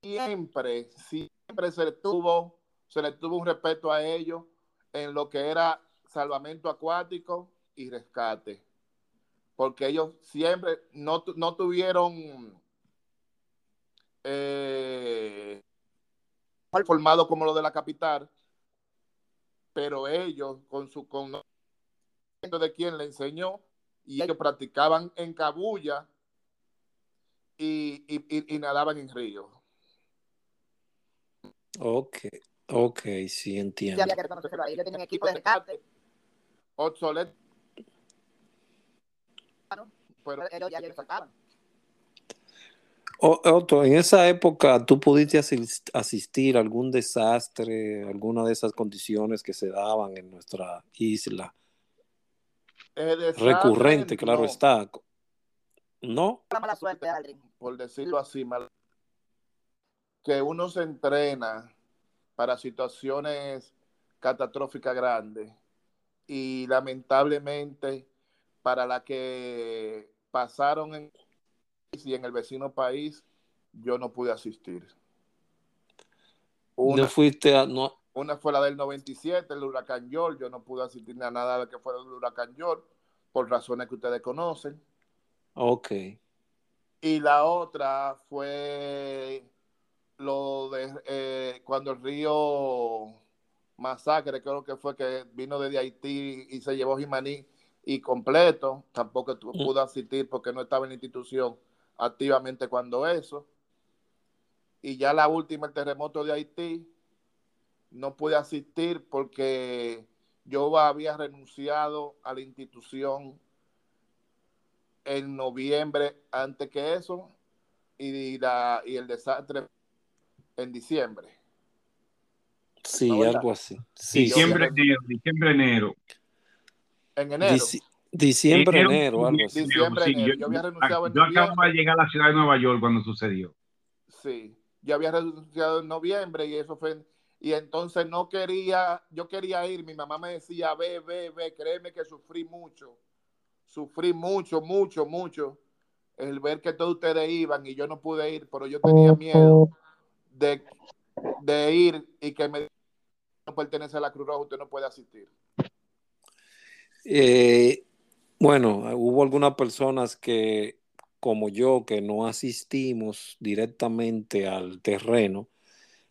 siempre, siempre se le tuvo, se le tuvo un respeto a ellos en lo que era salvamento acuático y rescate. Porque ellos siempre no, no tuvieron eh, formado como lo de la capital, pero ellos con su conocimiento de quien le enseñó y ellos practicaban en cabulla y, y, y- nadaban en río. Ok, ok, sí Sí, entiendo. había que reconocerlo ahí. Yo tenía un equipo de rescate, Obsoleto, pero ellos ya ellos saltaban. O- Otto, en esa época tú pudiste asis- asistir a algún desastre, alguna de esas condiciones que se daban en nuestra isla. desastre, Recurrente, claro no, está. ¿No? La mala suerte, Aldrin. por decirlo así, mal- que uno se entrena para situaciones catastróficas grandes y lamentablemente para la que pasaron en, y en el vecino país, yo no pude asistir. Una, No fuiste a... No, una fue la del 97, el huracán George, yo no pude asistir a nada de que fue el huracán George, por razones que ustedes conocen. ok. Y la otra fue lo de eh, cuando el río Masacre, creo que fue que vino desde Haití y se llevó Jimaní y completo. Tampoco tu- pudo asistir porque no estaba en la institución activamente cuando eso. Y ya la última, el terremoto de Haití, no pude asistir porque yo había renunciado a la institución en noviembre antes que eso y, la, y el desastre en diciembre. Sí, algo así. Sí, yo- sí. Diciembre, enero, diciembre, enero. En enero. Dici- diciembre, Enero, enero, algo así. Diciembre, Sí, enero. Yo había renunciado en yo acabo noviembre. de llegar a la ciudad de Nueva York cuando sucedió. Sí, yo había renunciado en noviembre y eso fue, y entonces no quería, yo quería ir, mi mamá me decía, ve, ve, ve, créeme que sufrí mucho, sufrí mucho, mucho, mucho, el ver que todos ustedes iban y yo no pude ir, pero yo tenía miedo de, de ir y que me no pertenece a la Cruz Roja, usted no puede asistir. Eh, bueno, hubo algunas personas que, como yo, que no asistimos directamente al terreno,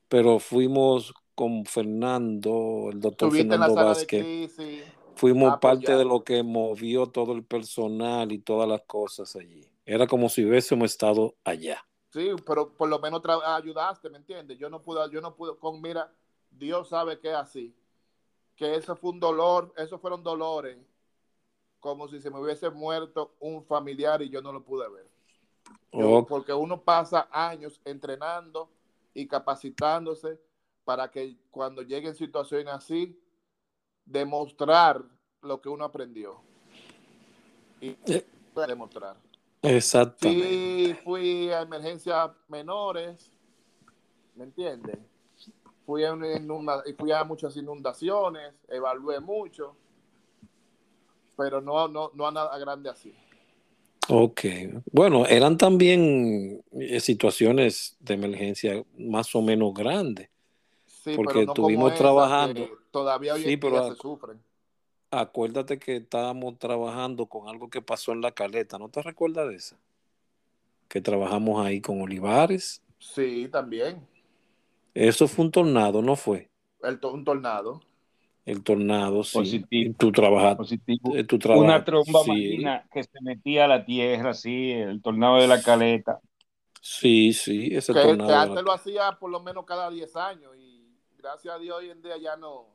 pero fuimos con Fernando, el doctor Fernando Vázquez, crisis fuimos parte de lo que movió todo el personal y todas las cosas allí. Era como si hubiésemos estado allá. Sí, pero por lo menos ayudaste, ¿me entiendes? Yo no pude, yo no pude, con mira, Dios sabe que es así. Que eso fue un dolor, esos fueron dolores, como si se me hubiese muerto un familiar y yo no lo pude ver. Yo- Ok. porque uno pasa años entrenando y capacitándose para que cuando lleguen situaciones así, demostrar lo que uno aprendió. Y Eh. demostrar. Exactamente. Sí, fui a emergencias menores, ¿me entiendes? Fui a, inunda- fui a muchas inundaciones, evalué mucho, pero no, no, no a nada grande así. Ok. Bueno, eran también eh, situaciones de emergencia más o menos grandes. Sí, Porque pero no como estuvimos esa, trabajando. todavía hoy Sí, en pero día a- se sufren. Acuérdate que estábamos trabajando con algo que pasó en la caleta. ¿No te recuerdas de esa? Que trabajamos ahí con Olivares. Sí, también. Eso fue un tornado, ¿no fue? El, to- un tornado. El tornado, sí. Positivo. Y tú trabajas, Positivo. eh, Una tromba sí, marina que se metía a la tierra, sí, el tornado de la caleta. sí, sí, ese Que, que tornado. de la- antes lo hacía por lo menos cada 10 años y gracias a Dios hoy en día ya no,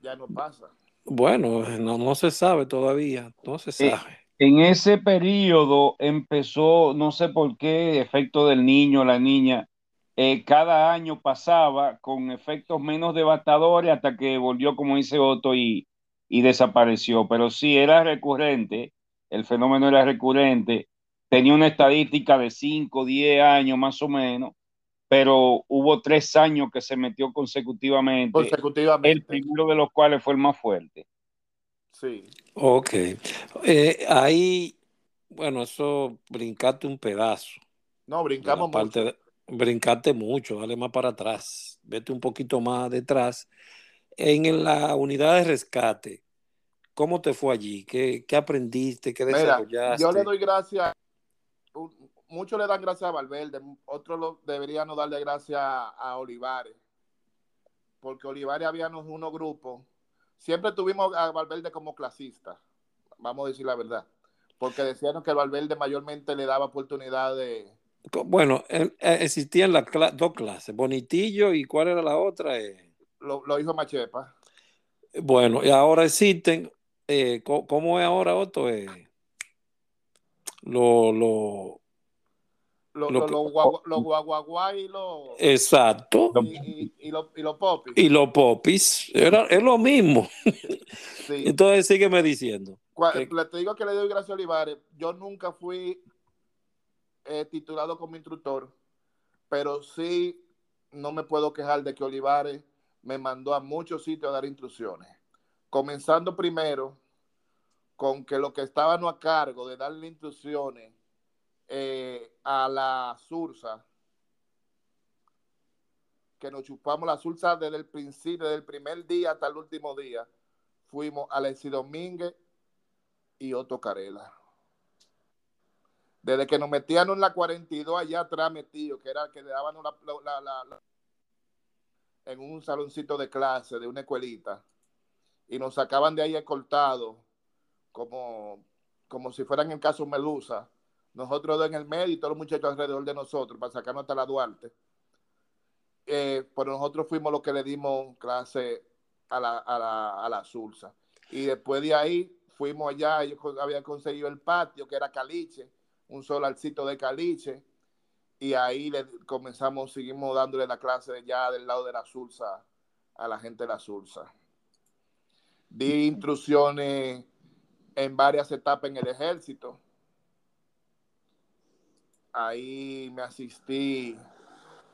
ya no pasa. Bueno, no, no se sabe todavía, no se Eh, sabe. En ese periodo empezó, no sé por qué, efecto del niño, la niña, eh, cada año pasaba con efectos menos devastadores hasta que volvió, como dice Otto, y, y desapareció. Pero sí, era recurrente, el fenómeno era recurrente, tenía una estadística de 5, 10 años más o menos, pero hubo tres años que se metió consecutivamente, el Consecutivamente. primero de los cuales fue el más fuerte. Sí. Ok. Eh, ahí, bueno, eso brincaste un pedazo No, brincamos parte mucho. de, brincaste mucho, dale más para atrás, vete un poquito más detrás. En la unidad de rescate, ¿cómo te fue allí? ¿Qué, qué aprendiste? ¿Qué Mira, desarrollaste? yo le doy gracias, muchos le dan gracias a Valverde, otros lo- deberían no darle gracias a, a Olivares, porque Olivares había unos, grupos, siempre tuvimos a Valverde como clasista, vamos a decir la verdad, porque decían que Valverde mayormente le daba oportunidad de, Bueno, eh, existían las dos clases, Bonitillo y ¿cuál era la otra? Eh, lo, lo hizo Machepa, bueno, y ahora existen, eh, ¿cómo es ahora, Otto? Eh, lo, lo, los lo lo, guaguaguá y los exacto, y, y, y los y los popis. y los popis, era, es lo mismo. Sí. Entonces sígueme diciendo. Que- le te digo que le doy gracias a Olivares. Yo nunca fui eh, titulado como instructor, pero sí no me puedo quejar de que Olivares me mandó a muchos sitios a dar instrucciones. Comenzando primero con que los que estaban a cargo de darle instrucciones eh, a la Sursa, que nos chupamos la Sursa desde el principio, desde el primer día hasta el último día, fuimos Alexis Domínguez y Otto Carela. Desde que nos metían en la 42 allá atrás metido, que era el que le daban en un saloncito de clase de una escuelita, y nos sacaban de ahí escoltados, como, como si fueran en caso Melusa, nosotros en el medio y todos los muchachos alrededor de nosotros, para sacarnos hasta la Duarte. Eh, nosotros fuimos los que le dimos clase a la, a la, a la. Y después de ahí fuimos allá, ellos habían conseguido el patio, que era caliche, un solarcito de caliche, y ahí comenzamos, seguimos dándole la clase ya del lado de la Sursa a la gente de la Sursa. Di instrucciones en varias etapas en el ejército. Ahí me asistí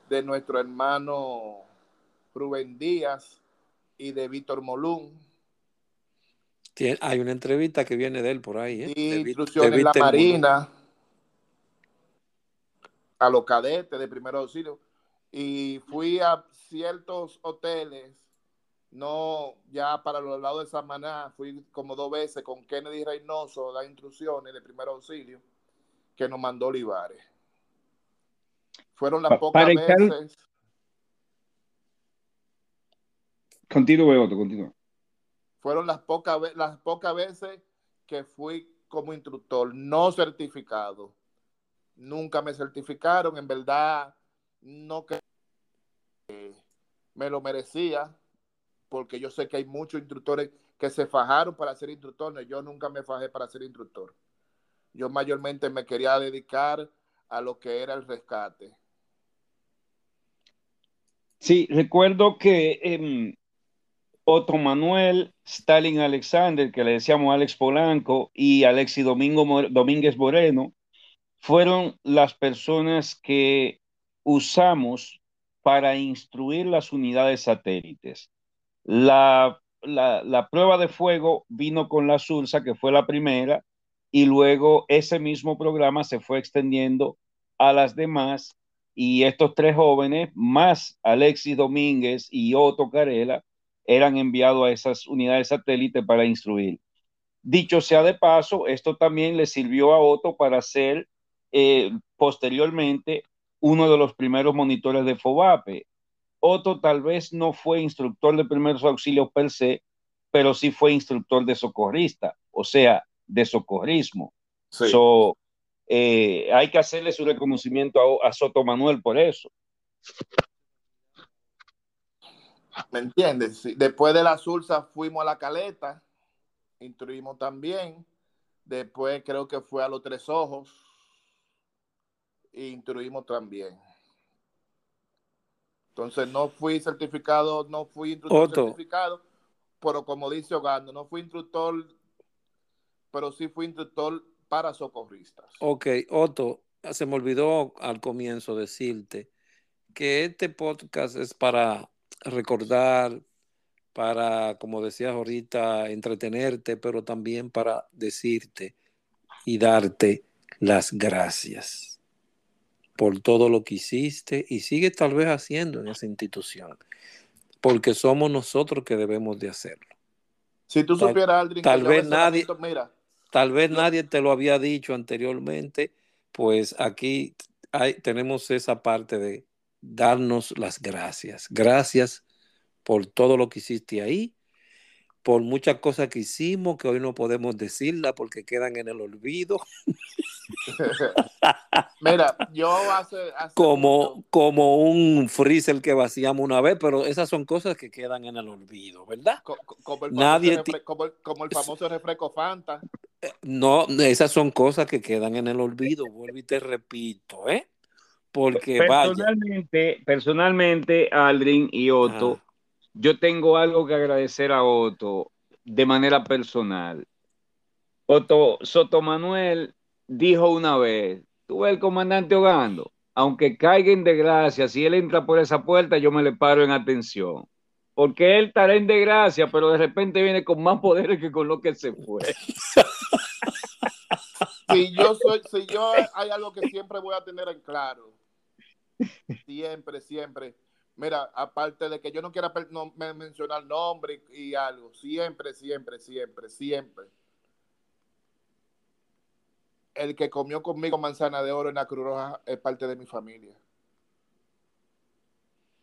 de nuestro hermano Rubén Díaz y de Víctor Molún. Hay una entrevista que viene de él por ahí, ¿eh? Di De Vit- instrucciones de en la Molón. Marina a los cadetes de primer auxilio y fui a ciertos hoteles no, ya para los lados de Samaná, fui como dos veces con Kennedy Reynoso, las instrucciones de primer auxilio que nos mandó Olivares. Fueron las Pa- pocas para veces, Continúe, Otto, continúa. fueron las pocas las pocas veces que fui como instructor no certificado. Nunca me certificaron, en verdad no que me lo merecía, porque yo sé que hay muchos instructores que se fajaron para ser instructores. Yo nunca me fajé para ser instructor. Yo mayormente me quería dedicar a lo que era el rescate. Sí, recuerdo que em, Otto Manuel, Stalin Alexander, que le decíamos Alex Polanco, y Alexi Domingo More- Domínguez Moreno, fueron las personas que usamos para instruir las unidades satélites. La, la, la prueba de fuego vino con la SURSA, que fue la primera, y luego ese mismo programa se fue extendiendo a las demás y estos tres jóvenes, más Alexis Domínguez y Otto Carela, eran enviados a esas unidades satélite para instruir. Dicho sea de paso, esto también le sirvió a Otto para ser eh, posteriormente uno de los primeros monitores de FOBAPE. Otto tal vez no fue instructor de primeros auxilios per se, pero sí fue instructor de socorrista, o sea, de socorrismo. Sí. So, eh, hay que hacerle su reconocimiento a, a Soto Manuel por eso. ¿Me entiendes? Después de la Sursa fuimos a la Caleta, instruimos también. Después creo que fue a los Tres Ojos, e instruimos también. Entonces no fui certificado, no fui instructor Otto. certificado, pero como dice Ogando, no fui instructor, pero sí fui instructor para socorristas. Ok, Otto, se me olvidó al comienzo decirte que este podcast es para recordar, para, como decías ahorita, entretenerte, pero también para decirte y darte las gracias por todo lo que hiciste y sigue tal vez haciendo en esa institución, porque somos nosotros que debemos de hacerlo. Si tú Tal- supieras, Aldrin, tal vez nadie- mira, Tal vez nadie te lo había dicho anteriormente, pues aquí hay, tenemos esa parte de darnos las gracias. Gracias por todo lo que hiciste ahí, por muchas cosas que hicimos que hoy no podemos decirlas porque quedan en el olvido, mira, yo hace, hace como, mucho- como un freezer que vaciamos una vez, pero esas son cosas que quedan en el olvido, ¿verdad? co- co- como el Nadie refre- como el, como el famoso refresco Fanta. No, esas son cosas que quedan en el olvido, vuelvo y te repito, ¿eh? Porque vaya. Personalmente, personalmente, Aldrin y Otto, Ah. yo tengo algo que agradecer a Otto de manera personal. Otto Soto Manuel dijo una vez, tú ves el comandante Ogando, aunque caiga en desgracia, si él entra por esa puerta, yo me le paro en atención. Porque él estará en desgracia, pero de repente viene con más poderes que con lo que se fue. Si yo soy, si yo hay algo que siempre voy a tener en claro. Siempre, siempre. Mira, aparte de que yo no quiera no- me- mencionar nombre y, y algo, siempre, siempre, siempre, siempre. El que comió conmigo manzana de oro en la Cruz Roja es parte de mi familia.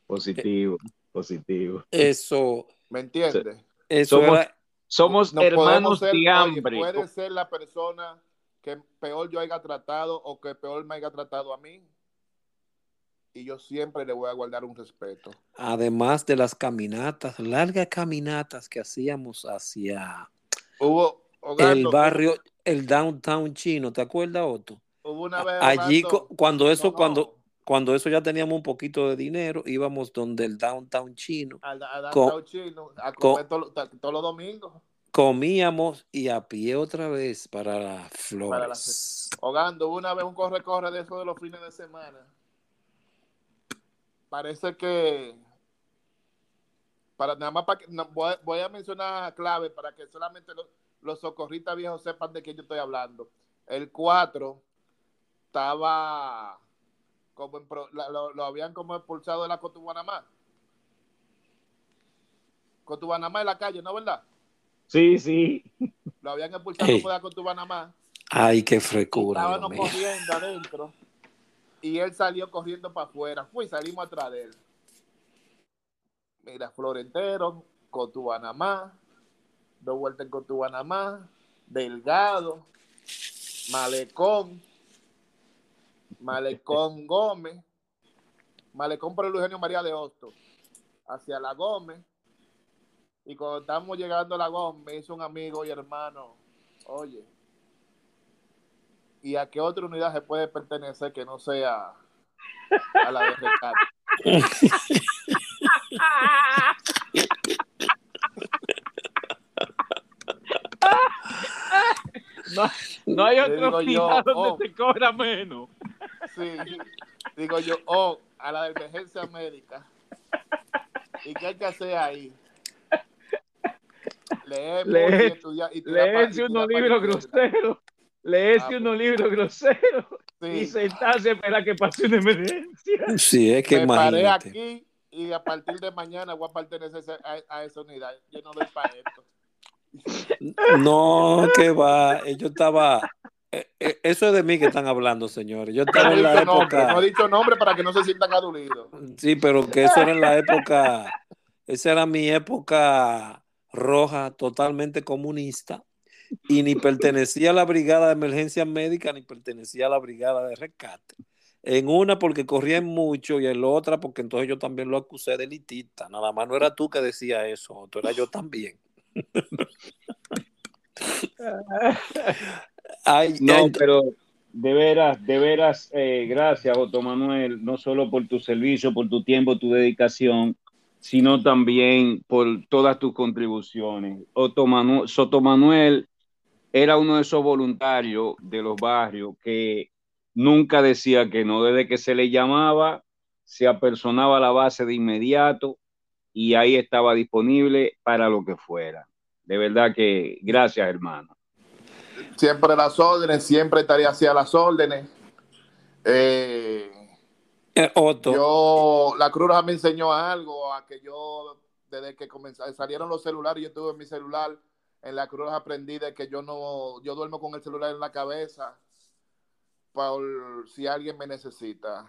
Positivo, positivo. Eso, ¿Me entiendes? eso Somos era, Somos No podemos hermanos ser- de oye, hambre. puede ser la persona que peor yo haya tratado o que peor me haya tratado a mí. Y yo siempre le voy a guardar un respeto. además de las caminatas, largas caminatas que hacíamos hacia Hubo, el barrio, el downtown chino, ¿te acuerdas, Otto? hubo una vez, Allí, cuando eso, no, no, cuando, cuando eso ya teníamos un poquito de dinero, íbamos donde el downtown chino, al- al con- downtown chino, a comer to- to- todos los domingos. comíamos y a pie otra vez para las Para flores. las- Ogando, una vez un corre-corre de eso de los fines de semana. Parece que para nada más para que no, voy, voy a mencionar clave para que solamente los, los socorristas viejos sepan de quién yo estoy hablando. El 4 estaba como en pro- la- lo, lo habían como expulsado de la Cotuguanamá. con tu Banamá en la calle, ¿no verdad? Sí, sí. Lo habían expulsado Ey. fuera con tu Banamá. Ay, qué frecura. Dios Estábamos corriendo adentro. Y él salió corriendo para afuera. Fui, salimos atrás de él. Mira, Florentero, Cotubanamá, dos vueltas en Cotubanamá, Delgado, Malecón, Malecón Gómez, Malecón por el Eugenio María de Hostos, hacia la Gómez. Y cuando estamos llegando a la Gómez, me hizo un amigo y hermano, oye, ¿y a qué otra unidad se puede pertenecer que no sea a la de rescate? No, no hay otro yo, donde oh. se cobra menos. Sí, digo yo, oh, a la de emergencia médica. ¿Y qué hay que hacer ahí? Leer- y estudiar. Y Leerse unos libros groseros. Leerse Ah, pues. unos libros groseros y sentarse a esperar que pase una emergencia. Sí, es que me paré aquí y a partir de mañana voy a pertenecer a, a esa unidad. Yo no doy para esto. No, que va. Yo estaba. Eh, eh, Eso es de mí que están hablando, señores. Yo No estaba he en la dicho nombre, época. no he dicho nombre para que no se sientan adulidos. Sí, pero que eso era en la época. Esa era mi época roja, totalmente comunista. Y ni pertenecía a la brigada de emergencia médica, ni pertenecía a la brigada de rescate. En una porque corrían mucho y en la otra porque entonces yo también lo acusé de elitista. Nada más no era tú que decía eso, tú era yo también. Ay, No, pero de veras, de veras, eh, gracias, Otto Manuel, no solo por tu servicio, por tu tiempo, tu dedicación, sino también por todas tus contribuciones. Otto Manu- Soto Manuel era uno de esos voluntarios de los barrios que nunca decía que no, desde que se le llamaba, se apersonaba a la base de inmediato y ahí estaba disponible para lo que fuera. De verdad que gracias, hermano. Siempre las órdenes, siempre estaría hacia las órdenes. Eh, eh, Otto, yo, la Cruz Roja me enseñó algo, a que yo, desde que comenzaron, salieron los celulares, yo tuve mi celular, en la Cruz Roja aprendí de que yo no, yo duermo con el celular en la cabeza, por si alguien me necesita.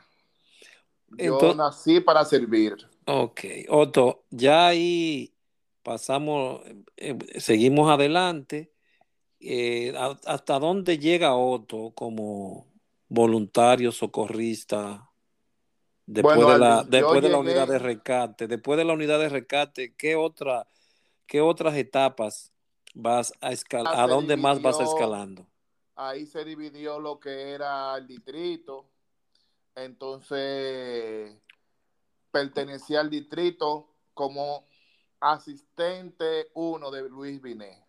Yo Entonces- nací para servir. Ok, Otto, ya ahí pasamos, eh, seguimos adelante. Eh, ¿hasta dónde llega Otto como voluntario socorrista después Bueno, de la, después de la unidad de rescate? Después de la unidad de rescate, ¿qué otra, qué otras etapas vas a escalar? ¿A dónde más vas escalando? ahí se dividió lo que era el distrito. Entonces, pertenecía al distrito como asistente uno de Luis Binet.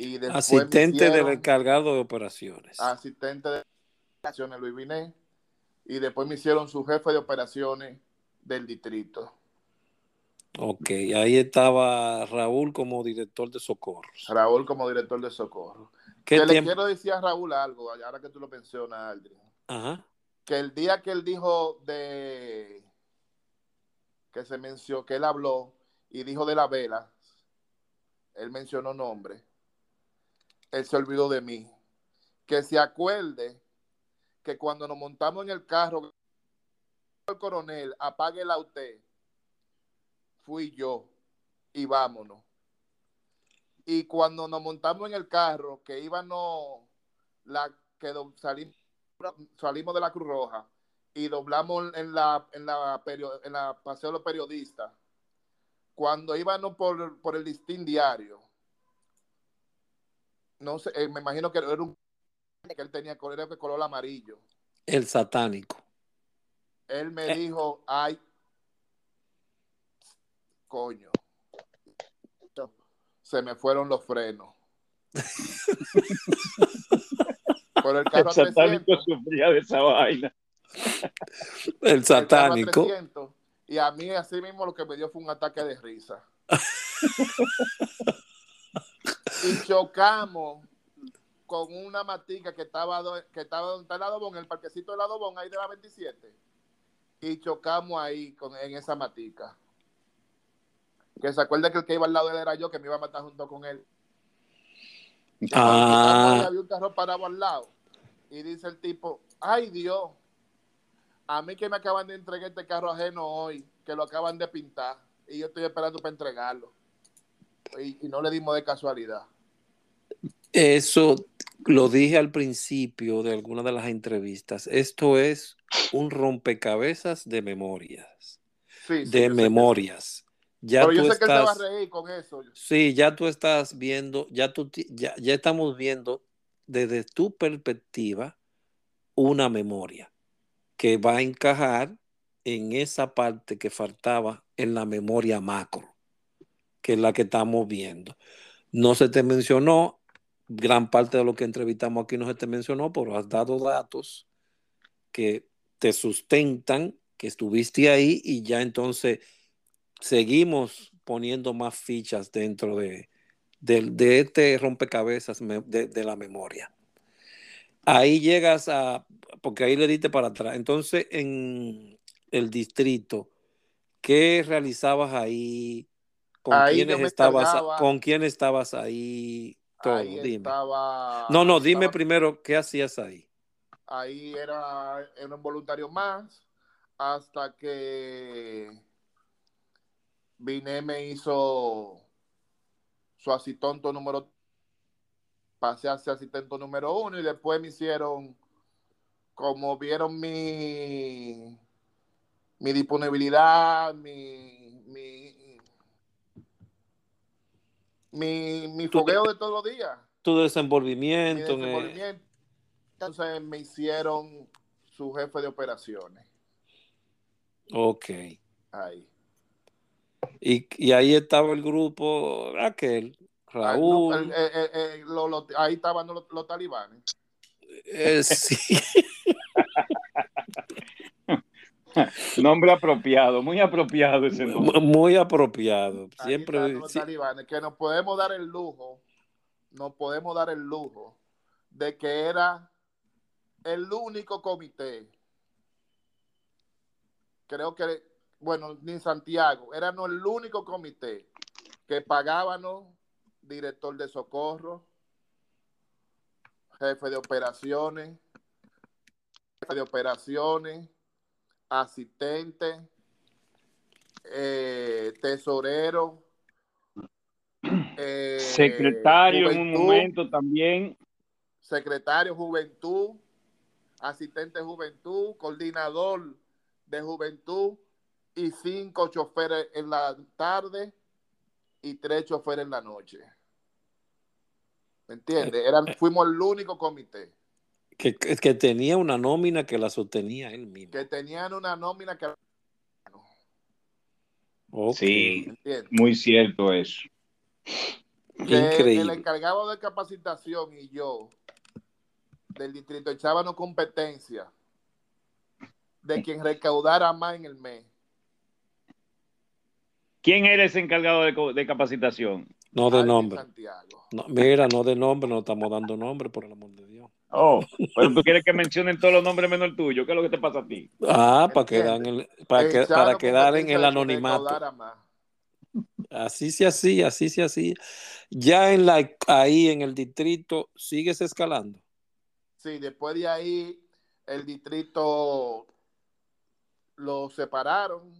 Y después me Asistente del hicieron encargado de operaciones. asistente de operaciones Luis Binet. Y después me hicieron su jefe de operaciones del distrito. Ok, ahí estaba Raúl como director de socorros. Raúl como director de socorro. ¿Qué Que le quiero decir a Raúl algo, ahora que tú lo mencionas, Aldrin. Ajá. que el día que él dijo de que se mencionó, que él habló y dijo de la vela, él mencionó nombre, él se olvidó de mí. Que se acuerde que cuando nos montamos en el carro, el coronel, apáguela usted, fui yo y vámonos. Y cuando nos montamos en el carro, que íbamos, la, que do- salimos, salimos de la Cruz Roja y doblamos en la, en la, en la paseo de los periodistas, cuando íbamos por, por el listín diario, no sé, eh, me imagino que era un que él tenía color, era de color amarillo. El satánico. Él me Eh. dijo, ay, coño, se me fueron los frenos. Por el carro El a satánico 300, sufría de esa vaina. El satánico. 300, y a mí así mismo lo que me dio fue un ataque de risa. y chocamos con una matica que estaba, do- que estaba donde está el Adobón, el parquecito del Adobón, ahí de la 27. Y chocamos ahí con, en esa matica. Que se acuerda que el que iba al lado de él era yo, que me iba a matar junto con él. Ah, había un carro parado al lado. Y dice el tipo, ay Dios, a mí que me acaban de entregar este carro ajeno hoy, que lo acaban de pintar, y yo estoy esperando para entregarlo. Y, y no le dimos de casualidad. eso lo dije al principio de alguna de las entrevistas. Esto es un rompecabezas de memorias. Sí, sí, de yo memorias. Ya Pero yo tú sé que él se va a estás, reír con eso. sí, ya tú estás viendo, ya tú, ya, ya estamos viendo desde tu perspectiva una memoria que va a encajar en esa parte que faltaba en la memoria macro, que es la que estamos viendo. No se te mencionó, gran parte de lo que entrevistamos aquí no se te mencionó, pero has dado datos que te sustentan, que estuviste ahí y ya entonces seguimos poniendo más fichas dentro de, de, este rompecabezas de, de la memoria. Ahí llegas a, porque ahí le diste para atrás. Entonces, en el distrito, ¿qué realizabas ahí? ¿Con quiénes estabas? ¿Con quién estabas ahí? Todo, ahí dime. estaba. No, no, dime estaba- primero, ¿qué hacías ahí? Ahí era, era un voluntario más hasta que vine me hizo su asistente número pasé a ser asistente número uno y después me hicieron como vieron mi mi disponibilidad mi mi mi, mi fogueo de todos los días Tu mi desenvolvimiento. en el- desenvolvimiento. Entonces me hicieron su jefe de operaciones. Ok. Ahí. Y, y ahí estaba el grupo, aquel, no, Raúl. el- lo- lo- ahí estaban los, los talibanes. eh, sí. Nombre apropiado, muy apropiado ese nombre. Muy apropiado. Siempre. estaban los sí, talibanes. Que nos podemos dar el lujo, nos podemos dar el lujo de que era el único comité. Creo que, bueno, ni Santiago, éramos el único comité que pagábamos director de socorro, jefe de operaciones, jefe de operaciones, asistente, eh, tesorero, eh, Secretario en un juventud, momento también. secretario juventud, asistente juventud, coordinador de juventud y cinco choferes en la tarde y tres choferes en la noche. ¿Me entiendes? Eran, fuimos el único comité que, tenía una nómina que la sostenía él mismo. que tenían una nómina que... Ok. Sí, muy cierto eso. que el Increíble. encargado de capacitación y yo del distrito echábamos competencia de quien recaudara más en el mes. ¿Quién era ese encargado de, capacitación? No de nombre. Santiago. No, mira, no de nombre, no estamos dando nombre, por el amor de Dios. Oh, pero tú quieres que mencionen todos los nombres menos el tuyo. ¿Qué es lo que te pasa a ti? Ah, para quedar en el, para, que- para quedar en el anonimato. Así se hacía, así se hacía. Ya en la, ahí en el distrito sigues escalando. Sí, después de ahí el distrito lo separaron,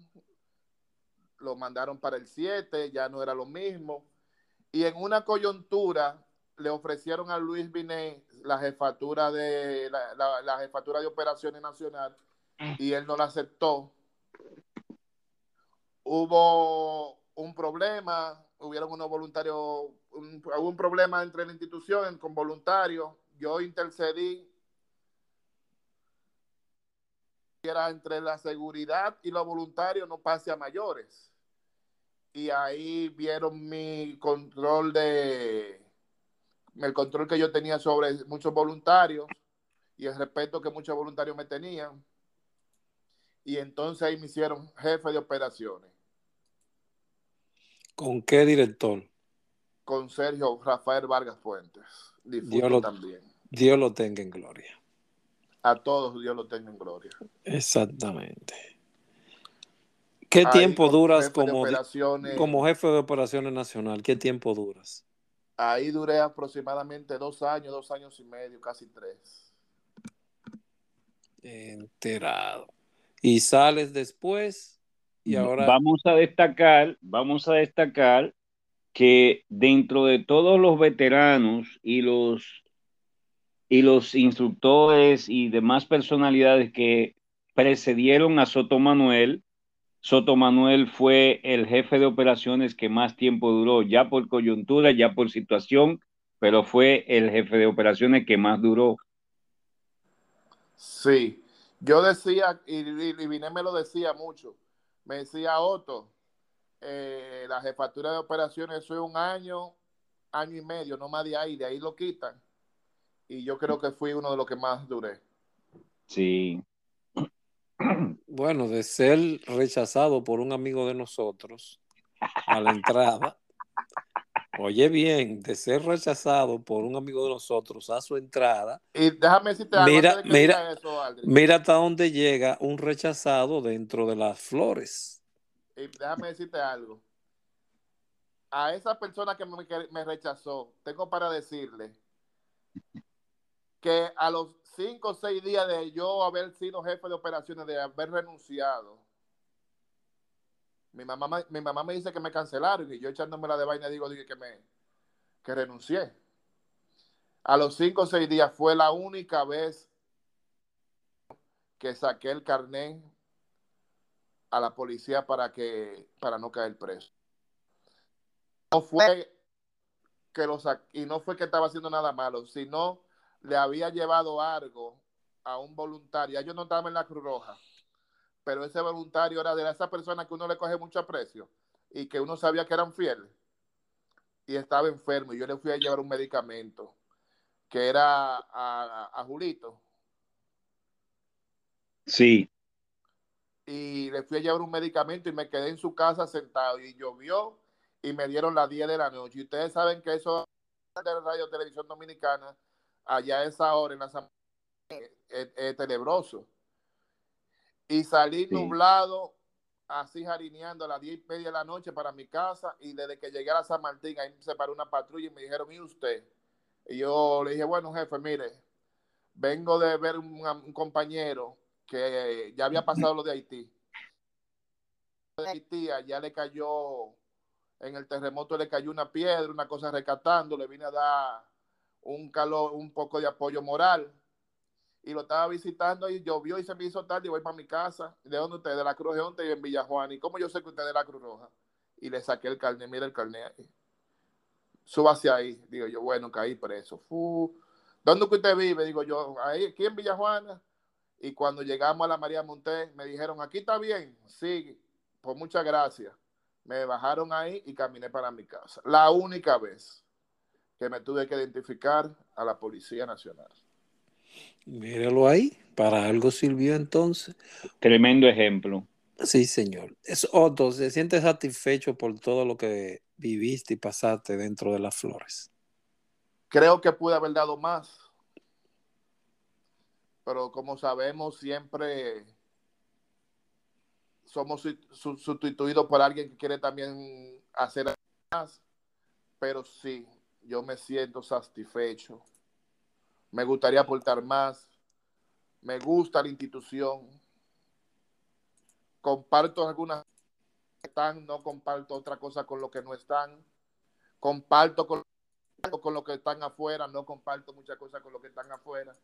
lo mandaron para el 7, ya no era lo mismo. Y en una coyuntura le ofrecieron a Luis Binet la jefatura de la, la- jefatura de operaciones nacional y él no la aceptó. Hubo un problema, hubieron unos voluntarios, un, hubo un problema entre la institución con voluntarios. Yo intercedí era entre la seguridad y los voluntarios no pase a mayores. Y ahí vieron mi control de el control que yo tenía sobre muchos voluntarios y el respeto que muchos voluntarios me tenían. Y entonces ahí me hicieron jefe de operaciones ¿Con qué director? con Sergio Rafael Vargas Fuentes, Dios lo- también. Dios lo tenga en gloria. A todos Dios lo tenga en gloria. Exactamente. ¿Qué ahí tiempo duras como, como jefe de operaciones nacional? ¿Qué tiempo duras? Ahí duré aproximadamente dos años, dos años y medio, casi tres. Enterado. Y sales después y ahora Vamos a destacar, vamos a destacar que dentro de todos los veteranos y los y los instructores y demás personalidades que precedieron a Soto Manuel, Soto Manuel fue el jefe de operaciones que más tiempo duró, ya por coyuntura, ya por situación, pero fue el jefe de operaciones que más duró. Sí, yo decía, y, y, y Vine me lo decía mucho, me decía Otto, eh, la jefatura de operaciones fue un año, año y medio, no más de ahí, de ahí lo quitan. Y yo creo que fui uno de los que más duré. Sí. Bueno, de ser rechazado por un amigo de nosotros a la entrada. Oye bien, de ser rechazado por un amigo de nosotros a su entrada, Y déjame decirte algo Mira, antes de que mira, eso, mira hasta dónde llega un rechazado dentro de las flores. Y déjame decirte algo. A esa persona que me, que me rechazó, tengo para decirle que a los cinco o seis días de yo haber sido jefe de operaciones, de haber renunciado, mi mamá, me- mi mamá me dice que me cancelaron y yo echándome la de vaina digo, dije que me que renuncié. A los cinco o seis días fue la única vez que saqué el carnet a la policía para que para no caer preso. No fue que lo sa- y no fue que estaba haciendo nada malo, sino le había llevado algo a un voluntario. Ya Yo no estaba en la Cruz Roja, pero ese voluntario era de esa persona que uno le coge mucho aprecio y que uno sabía que eran fieles. Y estaba enfermo y yo le fui a llevar un medicamento que era a, a- a Julito Sí. y le fui a llevar un medicamento y me quedé en su casa sentado y llovió y me dieron las 10 de la noche. Y ustedes saben que eso de Radio Televisión Dominicana, allá a esa hora en la Sam- es, es- es tenebroso. Y salí Sí. nublado, así jarineando a las 10 y media de la noche para mi casa y desde que llegué a San Martín, ahí se paró una patrulla y me dijeron, ¿y usted? Y yo le dije, bueno, jefe, mire, vengo de ver un, un compañero que ya había pasado lo de Haití. De Haití, allá le cayó, en el terremoto le cayó una piedra, una cosa rescatando, le vine a dar un calor, un poco de apoyo moral. Y lo estaba visitando y llovió y se me hizo tarde y voy para mi casa. ¿De dónde usted? De la Cruz Roja, estoy en Villa Juan. ¿Y cómo yo sé que usted es de la Cruz Roja? Y le saqué el carnet, mira el carnet ahí. Suba hacia ahí. Digo yo, bueno, caí preso. Fu. ¿Dónde que usted vive? Digo yo, ahí, aquí en Villa Juana. Y cuando llegamos a la María Monté, me dijeron, aquí está bien, sí, pues muchas gracias. Me bajaron ahí y caminé para mi casa. La única vez que me tuve que identificar a la Policía Nacional. Míralo ahí, para algo sirvió entonces. Tremendo ejemplo. Sí, señor. Es Otto, se siente satisfecho por todo lo que viviste y pasaste dentro de las flores. Creo que pude haber dado más, pero como sabemos, siempre somos su- su- sustituidos por alguien que quiere también hacer más, pero sí, yo me siento satisfecho. Me gustaría aportar más. Me gusta la institución. Comparto algunas que están, no comparto otra cosa con lo que no están. Comparto con, con lo que están afuera, no comparto muchas cosas con lo que están afuera.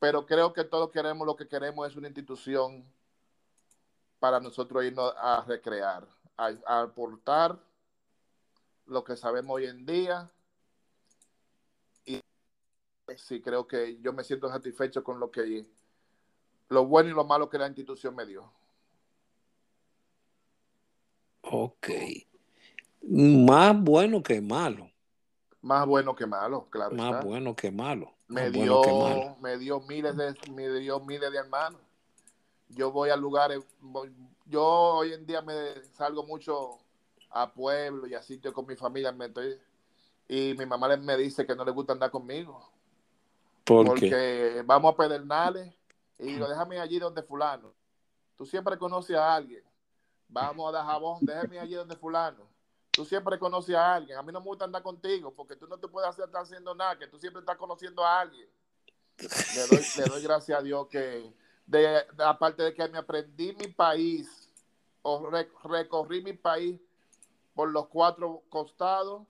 Pero creo que todos queremos, lo que queremos es una institución para nosotros irnos a recrear, a, a aportar lo que sabemos hoy en día. Y sí, creo que yo me siento satisfecho con lo que lo bueno y lo malo que la institución me dio. Ok. Más bueno que malo. Más bueno que malo, claro. Más está. bueno que malo. me dio, bueno que malo. me dio miles de, me dio miles de hermanos. Yo voy a lugares, voy- yo hoy en día me salgo mucho a pueblos y a sitios con mi familia, me estoy- y mi mamá me dice que no le gusta andar conmigo, ¿Por porque vamos a Pedernales y digo, déjame allí donde fulano. Tú siempre conoces a alguien. Vamos a dar jabón, déjeme allí donde fulano. Tú siempre conoces a alguien. A mí no me gusta andar contigo porque tú no te puedes hacer estar haciendo nada, que tú siempre estás conociendo a alguien. Le doy, le doy gracias a Dios que, de, aparte de que me aprendí mi país, o re- recorrí mi país por los cuatro costados,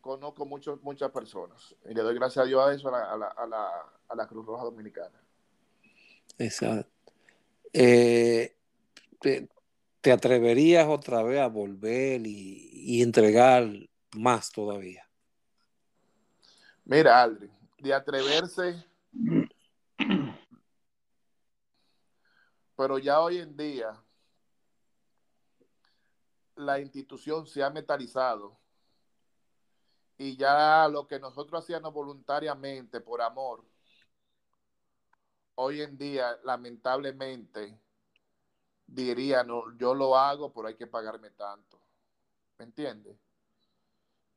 conozco muchos, muchas personas. Y le doy gracias a Dios a eso, a la, a la, a la, a la Cruz Roja Dominicana. Exacto. Eh, te, te atreverías otra vez a volver y, y entregar más todavía? Mira, Aldrin, de atreverse, pero ya hoy en día la institución se ha metalizado y ya lo que nosotros hacíamos voluntariamente por amor, hoy en día lamentablemente diría, no, yo lo hago, pero hay que pagarme tanto. ¿Me entiendes?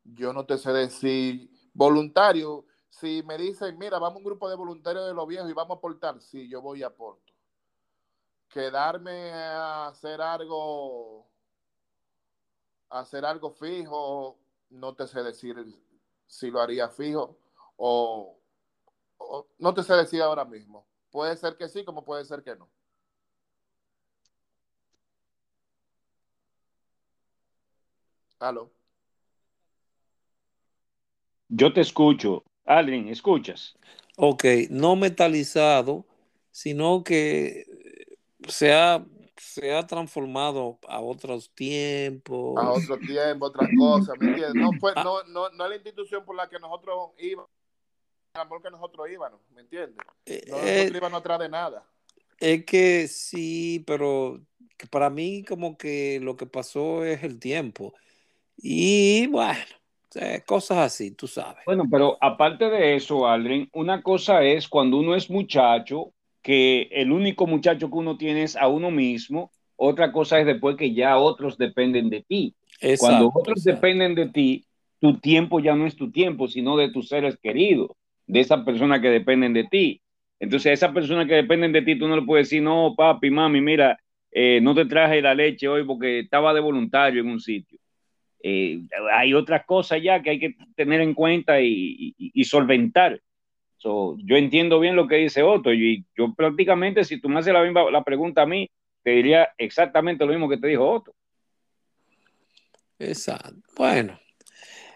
Yo no te sé decir, voluntario, si me dicen, mira, vamos a un grupo de voluntarios de los viejos y vamos a aportar, sí, yo voy y aporto. Quedarme a hacer algo, a hacer algo fijo, no te sé decir si lo haría fijo o, o no te sé decir ahora mismo. Puede ser que sí, como puede ser que no. Aló. Yo te escucho. Aldrin, ¿escuchas? Ok, no metalizado, sino que se ha, se ha transformado a otros tiempos. A otro tiempo, otras cosas, ¿me entiendes? No, fue, no, no, no es la institución por la que nosotros íbamos, el amor que nosotros íbamos, ¿me entiendes? Eh, No, eh, nosotros íbamos atrás de nada. es que sí, pero para mí como que lo que pasó es el tiempo. Y bueno, cosas así, tú sabes. Bueno, pero aparte de eso, Aldrin, una cosa es cuando uno es muchacho, que el único muchacho que uno tiene es a uno mismo. Otra cosa es después que ya otros dependen de ti. Cuando Exacto, otros exacto. dependen de ti, tu tiempo ya no es tu tiempo, sino de tus seres queridos, de esas personas que dependen de ti. Entonces, a esas personas que dependen de ti, tú no le puedes decir, no, papi, mami, mira, eh, no te traje la leche hoy porque estaba de voluntario en un sitio. Eh, hay otras cosas ya que hay que tener en cuenta y, y- y solventar. So, yo entiendo bien lo que dice Otto y yo prácticamente, si tú me haces la misma la pregunta a mí, te diría exactamente lo mismo que te dijo Otto. Exacto. Bueno,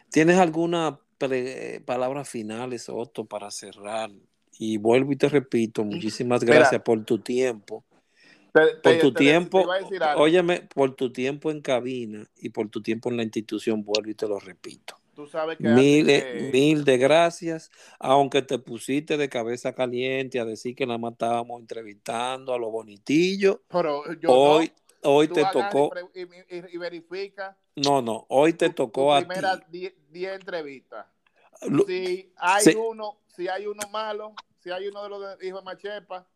¿tienes alguna palabras finales, Otto, para cerrar? Y vuelvo y te repito, muchísimas Mira. gracias por tu tiempo. Te- Por te- tu te- tiempo, óyeme, por tu tiempo en cabina y por tu tiempo en la institución, vuelvo y te lo repito. Tú sabes que Mil, eh, que- mil de gracias, aunque te pusiste de cabeza caliente a decir que nada más estábamos entrevistando a los bonitillos. pero yo Hoy, no, hoy tú te tocó, y, verifica no, no, hoy te tu, tocó tu a primera ti. 10 entrevistas. Si hay Sí. uno, si hay uno malo, si hay uno de los hijos de Machepa,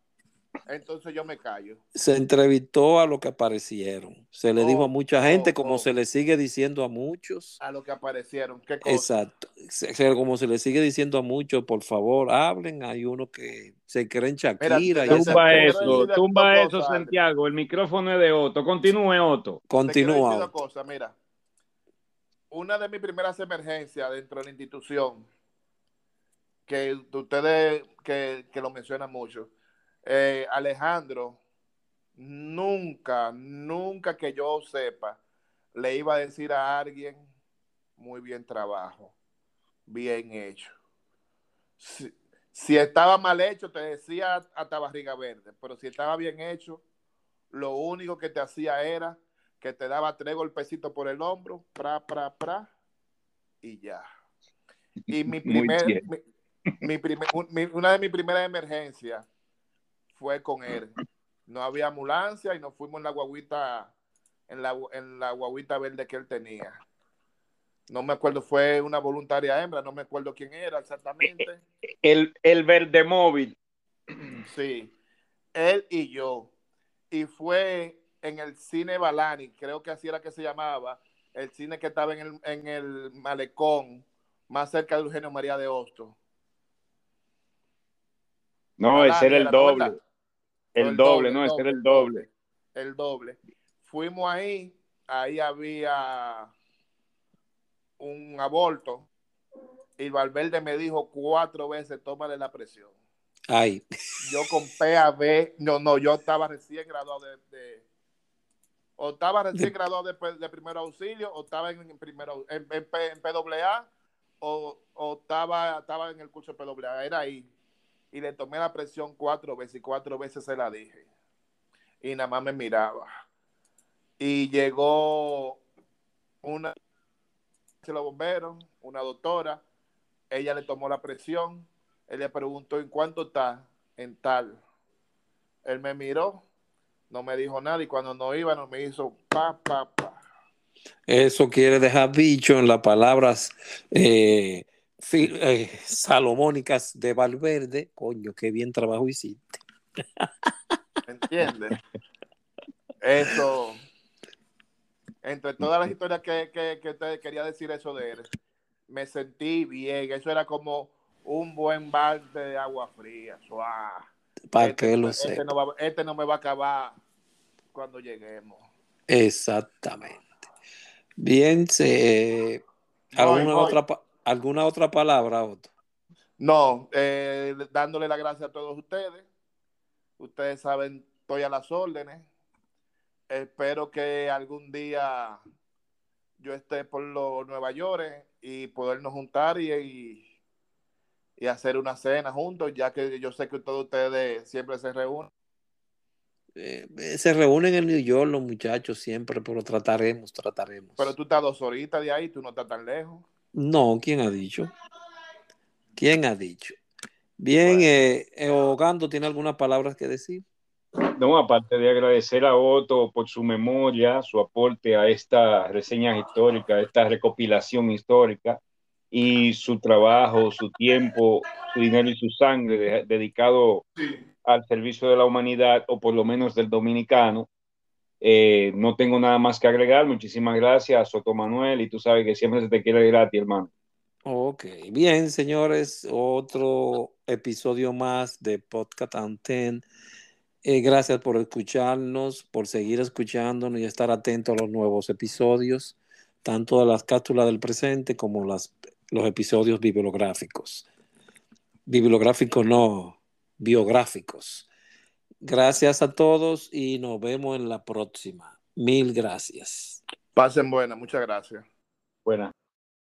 entonces yo me callo. se entrevistó a los que aparecieron. Se le Oh, dijo a mucha gente, oh, como oh. se le sigue diciendo a muchos. A lo que aparecieron, qué cosa. Exacto. Como se le sigue diciendo a muchos, por favor, hablen. Hay unos que se creen Shakira. Tumba eso, tumba eso. Santiago. El micrófono es de Otto. Continúe, Otto. Continúa. una Otto. cosa, mira. Una de mis primeras emergencias dentro de la institución, que ustedes que, que lo mencionan mucho, eh, Alejandro, nunca, nunca que yo sepa, le iba a decir a alguien, muy bien trabajo, bien hecho. Si, si estaba mal hecho, te decía hasta barriga verde, pero si estaba bien hecho, lo único que te hacía era que te daba tres golpecitos por el hombro, pra, pra, pra, y ya. Y mi primer, mi, mi primer- un- mi- una de mis primeras emergencias fue con él. No había ambulancia y nos fuimos en la guaguita, en la, en la guaguita verde que él tenía. No me acuerdo, fue una voluntaria hembra, no me acuerdo quién era exactamente. El, el verde móvil. Sí, él y yo. Y fue en el cine Balani, creo que así era que se llamaba, el cine que estaba en el, en el malecón, más cerca de Eugenio María de Hosto. No, Balani ese era el era, ¿no, doble. El doble, no, ese era el doble. El doble. fuimos ahí, ahí había un aborto y Valverde me dijo cuatro veces, tómale la presión. Ay, Yo con PAB, no, no, yo estaba recién graduado de, de- o estaba recién graduado de, de primer auxilio, o estaba en, en primero, en, en, P- en PAA, o, o estaba, estaba en el curso de PAA, era ahí. Y le tomé la presión cuatro veces, y cuatro veces se la dije. Y nada más me miraba. Y llegó una de los bomberos, una doctora, ella le tomó la presión, él le preguntó en cuánto está, en tal. Él me miró, no me dijo nada y cuando no iba, no me hizo pa, pa, pa. eso quiere dejar dicho en las palabras eh, fi- eh, salomónicas de Valverde. Coño, qué bien trabajo hiciste. ¿Entiendes? Eso, entre todas las historias que, que, que te quería decir eso de él, me sentí bien. Eso era como un buen balde de agua fría. suá. Para Este, que lo este sepa. no va- este no me va a acabar cuando lleguemos. Exactamente. Bien, se, Voy, ¿alguna, voy. Otra, pa- ¿alguna otra palabra, Otto? No, eh, dándole las gracias a todos ustedes. Ustedes saben, estoy a las órdenes. Espero que algún día yo esté por los Nueva York y podernos juntar y, y, y hacer una cena juntos, ya que yo sé que todos ustedes siempre se reúnen. Eh, eh, se reúnen en New York los muchachos siempre, pero trataremos, trataremos. Pero tú estás dos horitas de ahí, tú no estás tan lejos. No, ¿quién ha dicho? ¿Quién ha dicho? Bien, Bueno. eh, eh, Ogando, ¿tiene algunas palabras que decir? No, aparte de agradecer a Otto por su memoria, su aporte a esta reseña histórica, a esta recopilación histórica y su trabajo, su tiempo, su dinero y su sangre de- dedicado al servicio de la humanidad o por lo menos del dominicano. Eh, no tengo nada más que agregar. Muchísimas gracias, Soto Manuel, y tú sabes que siempre se te quiere gratis, hermano. Ok, bien, señores, otro episodio más de Podcast Anten. Eh, gracias por escucharnos, por seguir escuchándonos y estar atentos a los nuevos episodios, tanto de las cápsulas del presente como los episodios bibliográficos. Bibliográficos no, biográficos. Gracias a todos y nos vemos en la próxima. Mil gracias. Pasen buenas, muchas gracias. Buenas.